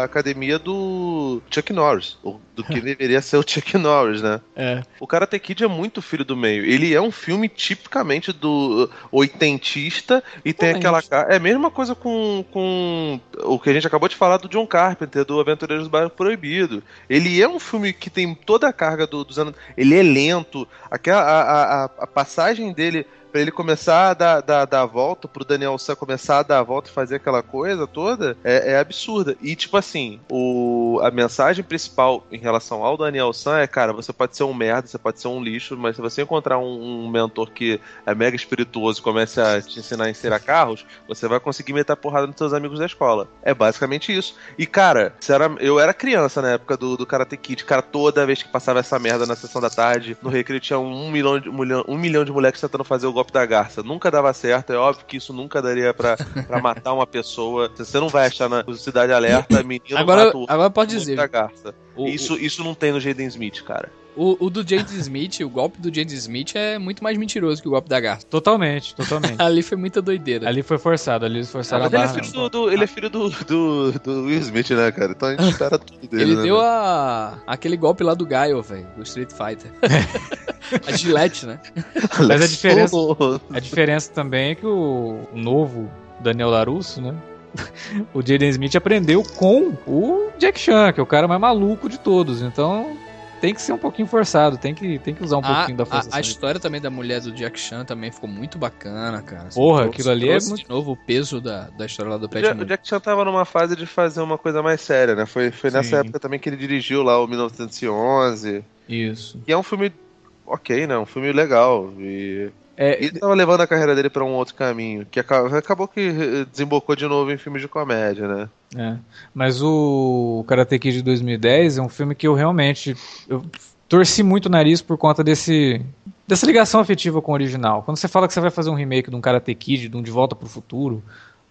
a academia do Chuck Norris. ou Do que (laughs) deveria ser o Chuck Norris, né? É. O Karate Kid é muito filho do meio. Ele é um filme tipicamente do oitentista e tem aquela. É a mesma coisa com, com o que a gente acabou de falar do John Carpenter, do Aventureiros do Bairro Proibido. Ele é um filme que tem toda a carga do- dos anos. Ele é lento. Aquela, a, a- a passagem dele. Pra ele começar a dar, dar, dar a volta, pro Daniel San começar a dar a volta e fazer aquela coisa toda, é, é absurda. E, tipo assim, o, a mensagem principal em relação ao Daniel San é, cara, você pode ser um merda, você pode ser um lixo, mas se você encontrar um, um mentor que é mega espirituoso e comece a te ensinar a encerar carros, você vai conseguir meter a porrada nos seus amigos da escola. É basicamente isso. E, cara, era- eu era criança na época do, do Karate Kid, cara, toda vez que passava essa merda na sessão da tarde, no recreio tinha um milhão de, um milhão, um milhão de moleques tentando fazer o golpe da garça nunca dava certo. É óbvio que isso nunca daria pra, pra (laughs) matar uma pessoa. Você não vai achar na Cidade Alerta, menino Agora, mata o agora pode dizer. da garça. O, Isso, isso não tem no Jaden Smith, cara. O, o do Jaden Smith, o golpe do Jaden Smith é muito mais mentiroso que o golpe da garça. Totalmente, totalmente. (laughs) Ali foi muita doideira. Ali foi forçado, ali eles forçaram Mas a ele é barra. filho, do, do- ele é filho do, do, do Will Smith, né, cara? Então a gente espera tudo dele. Ele né, deu velho? a, aquele golpe lá do Gaio, velho, do Street Fighter. (laughs) a Gillette, né? (laughs) Mas a diferença- A diferença também é que o o novo Daniel Larusso, né? O Jaden Smith aprendeu com o Jack Chan, que é o cara mais maluco de todos. Então tem que ser um pouquinho forçado, tem que, tem que usar um A, pouquinho da a, força. a história também da mulher do Jack Chan também ficou muito bacana, cara. Assim, Porra, trouxe- aquilo ali é muito- de novo o peso da, da história lá do Pet o. Jack Chan tava numa fase de fazer uma coisa mais séria, né? Foi, foi nessa época também que ele dirigiu lá o 1911. Isso. E é um filme ok, né? Um filme legal. E É, ele tava levando a carreira dele pra um outro caminho. Que aca- acabou que eh, desembocou de novo em filmes de comédia, né? É, mas o Karate Kid de 2010 é um filme que eu realmente eu torci muito o nariz por conta desse dessa ligação afetiva com o original. Quando você fala que você vai fazer um remake de um Karate Kid, de um De Volta pro Futuro,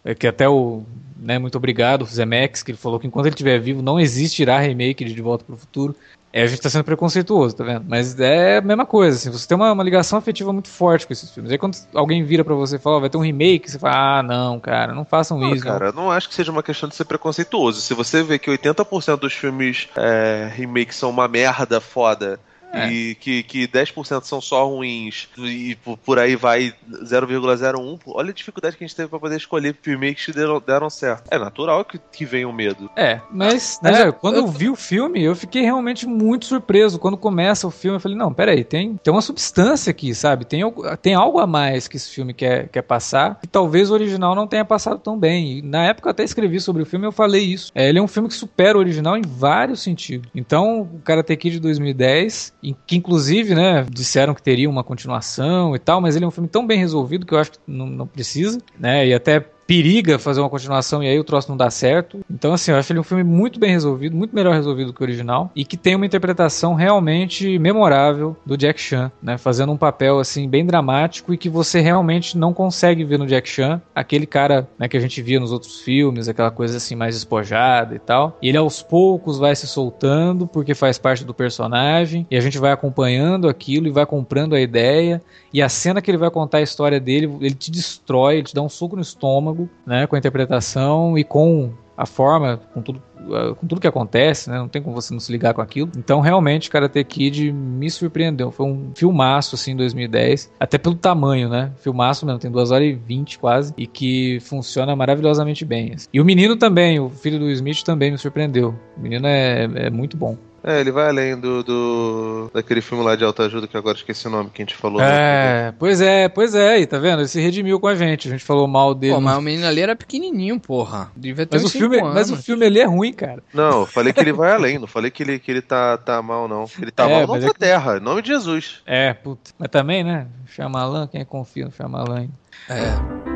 é que até o, né, muito obrigado, o Zemex, que ele falou que enquanto ele estiver vivo não existirá remake de De Volta pro Futuro. É, a gente tá sendo preconceituoso, tá vendo? Mas é a mesma coisa, assim, você tem uma, uma ligação afetiva muito forte com esses filmes. Aí quando alguém vira pra você e fala, ó, vai ter um remake, você fala, ah, não, cara, não façam Não, isso. não. cara, eu não acho que seja uma questão de ser preconceituoso. Se você vê que 80% dos filmes é, remakes são uma merda foda. É. E que, que 10% são só ruins e por, por aí vai 0,01. Olha a dificuldade que a gente teve pra poder escolher remakes que deram, deram certo. É natural que, que venha o medo. É, mas É, né, quando eu- eu vi o filme, eu fiquei realmente muito surpreso. Quando começa o filme, eu falei, não, peraí, tem, tem uma substância aqui, sabe? Tem, algo- tem algo a mais que esse filme quer, quer passar, que talvez o original não tenha passado tão bem. E na época eu até escrevi sobre o filme e eu falei isso. É, ele é um filme que supera o original em vários sentidos. Então, o Karate Kid de 2010, em- que inclusive, né, disseram que teria uma continuação e tal, mas ele é um filme tão bem resolvido que eu acho que não, não precisa, né? E até periga fazer uma continuação e aí o troço não dá certo. Então, assim, eu acho ele um filme muito bem resolvido, muito melhor resolvido que o original, e que tem uma interpretação realmente memorável do Jack Chan, né? Fazendo um papel, assim, bem dramático e que você realmente não consegue ver no Jack Chan, aquele cara, né, que a gente via nos outros filmes, aquela coisa, assim, mais despojada e tal. E ele, aos poucos, vai se soltando, porque faz parte do personagem, e a gente vai acompanhando aquilo e vai comprando a ideia, e a cena que ele vai contar a história dele, ele te destrói, ele te dá um soco no estômago, né, com a interpretação e com a forma, com tudo, uh, com tudo que acontece, né, não tem como você não se ligar com aquilo. Então, realmente, Karate Kid me surpreendeu. Foi um filmaço, assim, em 2010, até pelo tamanho, né, filmaço mesmo, tem 2 horas e 20 quase, e que funciona maravilhosamente bem. assim. E o menino também, o filho do Smith também me surpreendeu. O menino é, é muito bom. É, ele vai além do, do daquele filme lá de autoajuda que agora esqueci o nome que a gente falou. É, pois é, pois é, e tá vendo? Ele se redimiu com a gente. A gente falou mal dele. Pô, mas o menino ali era pequenininho, porra. Devia ter mas, o filme, cinco mas o anos. filme ali é ruim, cara. Não, eu falei que ele vai (laughs) além, não falei que ele, que ele tá, tá mal, não. Ele tá É, mal na outra é que- terra, em nome de Jesus. É, puta. Mas também, né? Shyamalan, quem confia no Shyamalan? hein? É.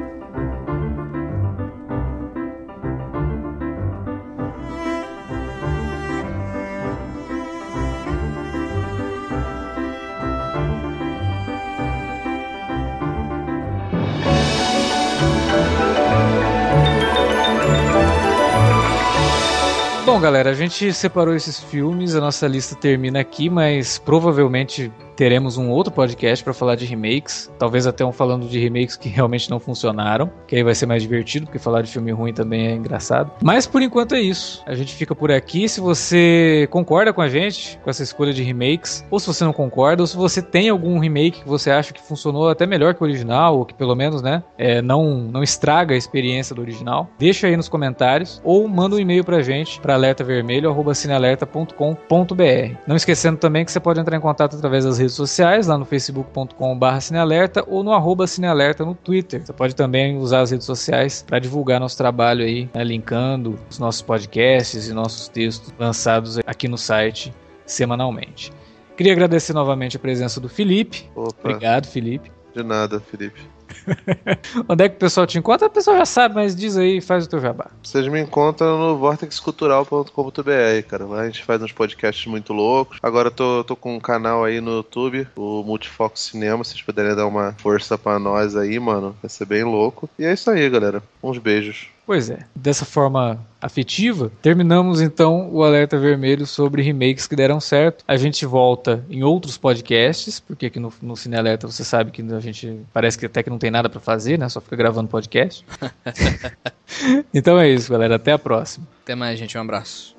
Bom, galera, a gente separou esses filmes, a nossa lista termina aqui, mas provavelmente teremos um outro podcast para falar de remakes, talvez até um falando de remakes que realmente não funcionaram, que aí vai ser mais divertido, porque falar de filme ruim também é engraçado. Mas por enquanto é isso. A gente fica por aqui. Se você concorda com a gente com essa escolha de remakes, ou se você não concorda, ou se você tem algum remake que você acha que funcionou até melhor que o original, ou que pelo menos, né, é, não não estraga a experiência do original, deixa aí nos comentários ou manda um e-mail pra gente para alertavermelho@cinealerta.com.br. Não esquecendo também que você pode entrar em contato através das redes sociais, lá no facebook.com.br cinealerta ou no arroba cinealerta no Twitter. Você pode também usar as redes sociais para divulgar nosso trabalho aí, né, linkando os nossos podcasts e nossos textos lançados aqui no site semanalmente. Queria agradecer novamente a presença do Felipe. Opa. Obrigado, Felipe. De nada, Felipe. (laughs) Onde é que o pessoal te encontra? O pessoal já sabe, mas diz aí, faz o teu jabá. Vocês me encontram no vortexcultural.com.br, cara. Lá a gente faz uns podcasts muito loucos. Agora eu tô, tô com um canal aí no YouTube, o Multifoco Cinema. Vocês puderem dar uma força pra nós aí, mano. Vai ser bem louco. E é isso aí, galera. Uns beijos. Pois é, dessa forma afetiva, terminamos então o alerta vermelho sobre remakes que deram certo. A gente volta em outros podcasts, porque aqui no, no Cine Alerta você sabe que a gente parece que até que não tem nada para fazer, né? Só fica gravando podcast. (laughs) então é isso, galera. Até a próxima. Até mais, gente. Um abraço.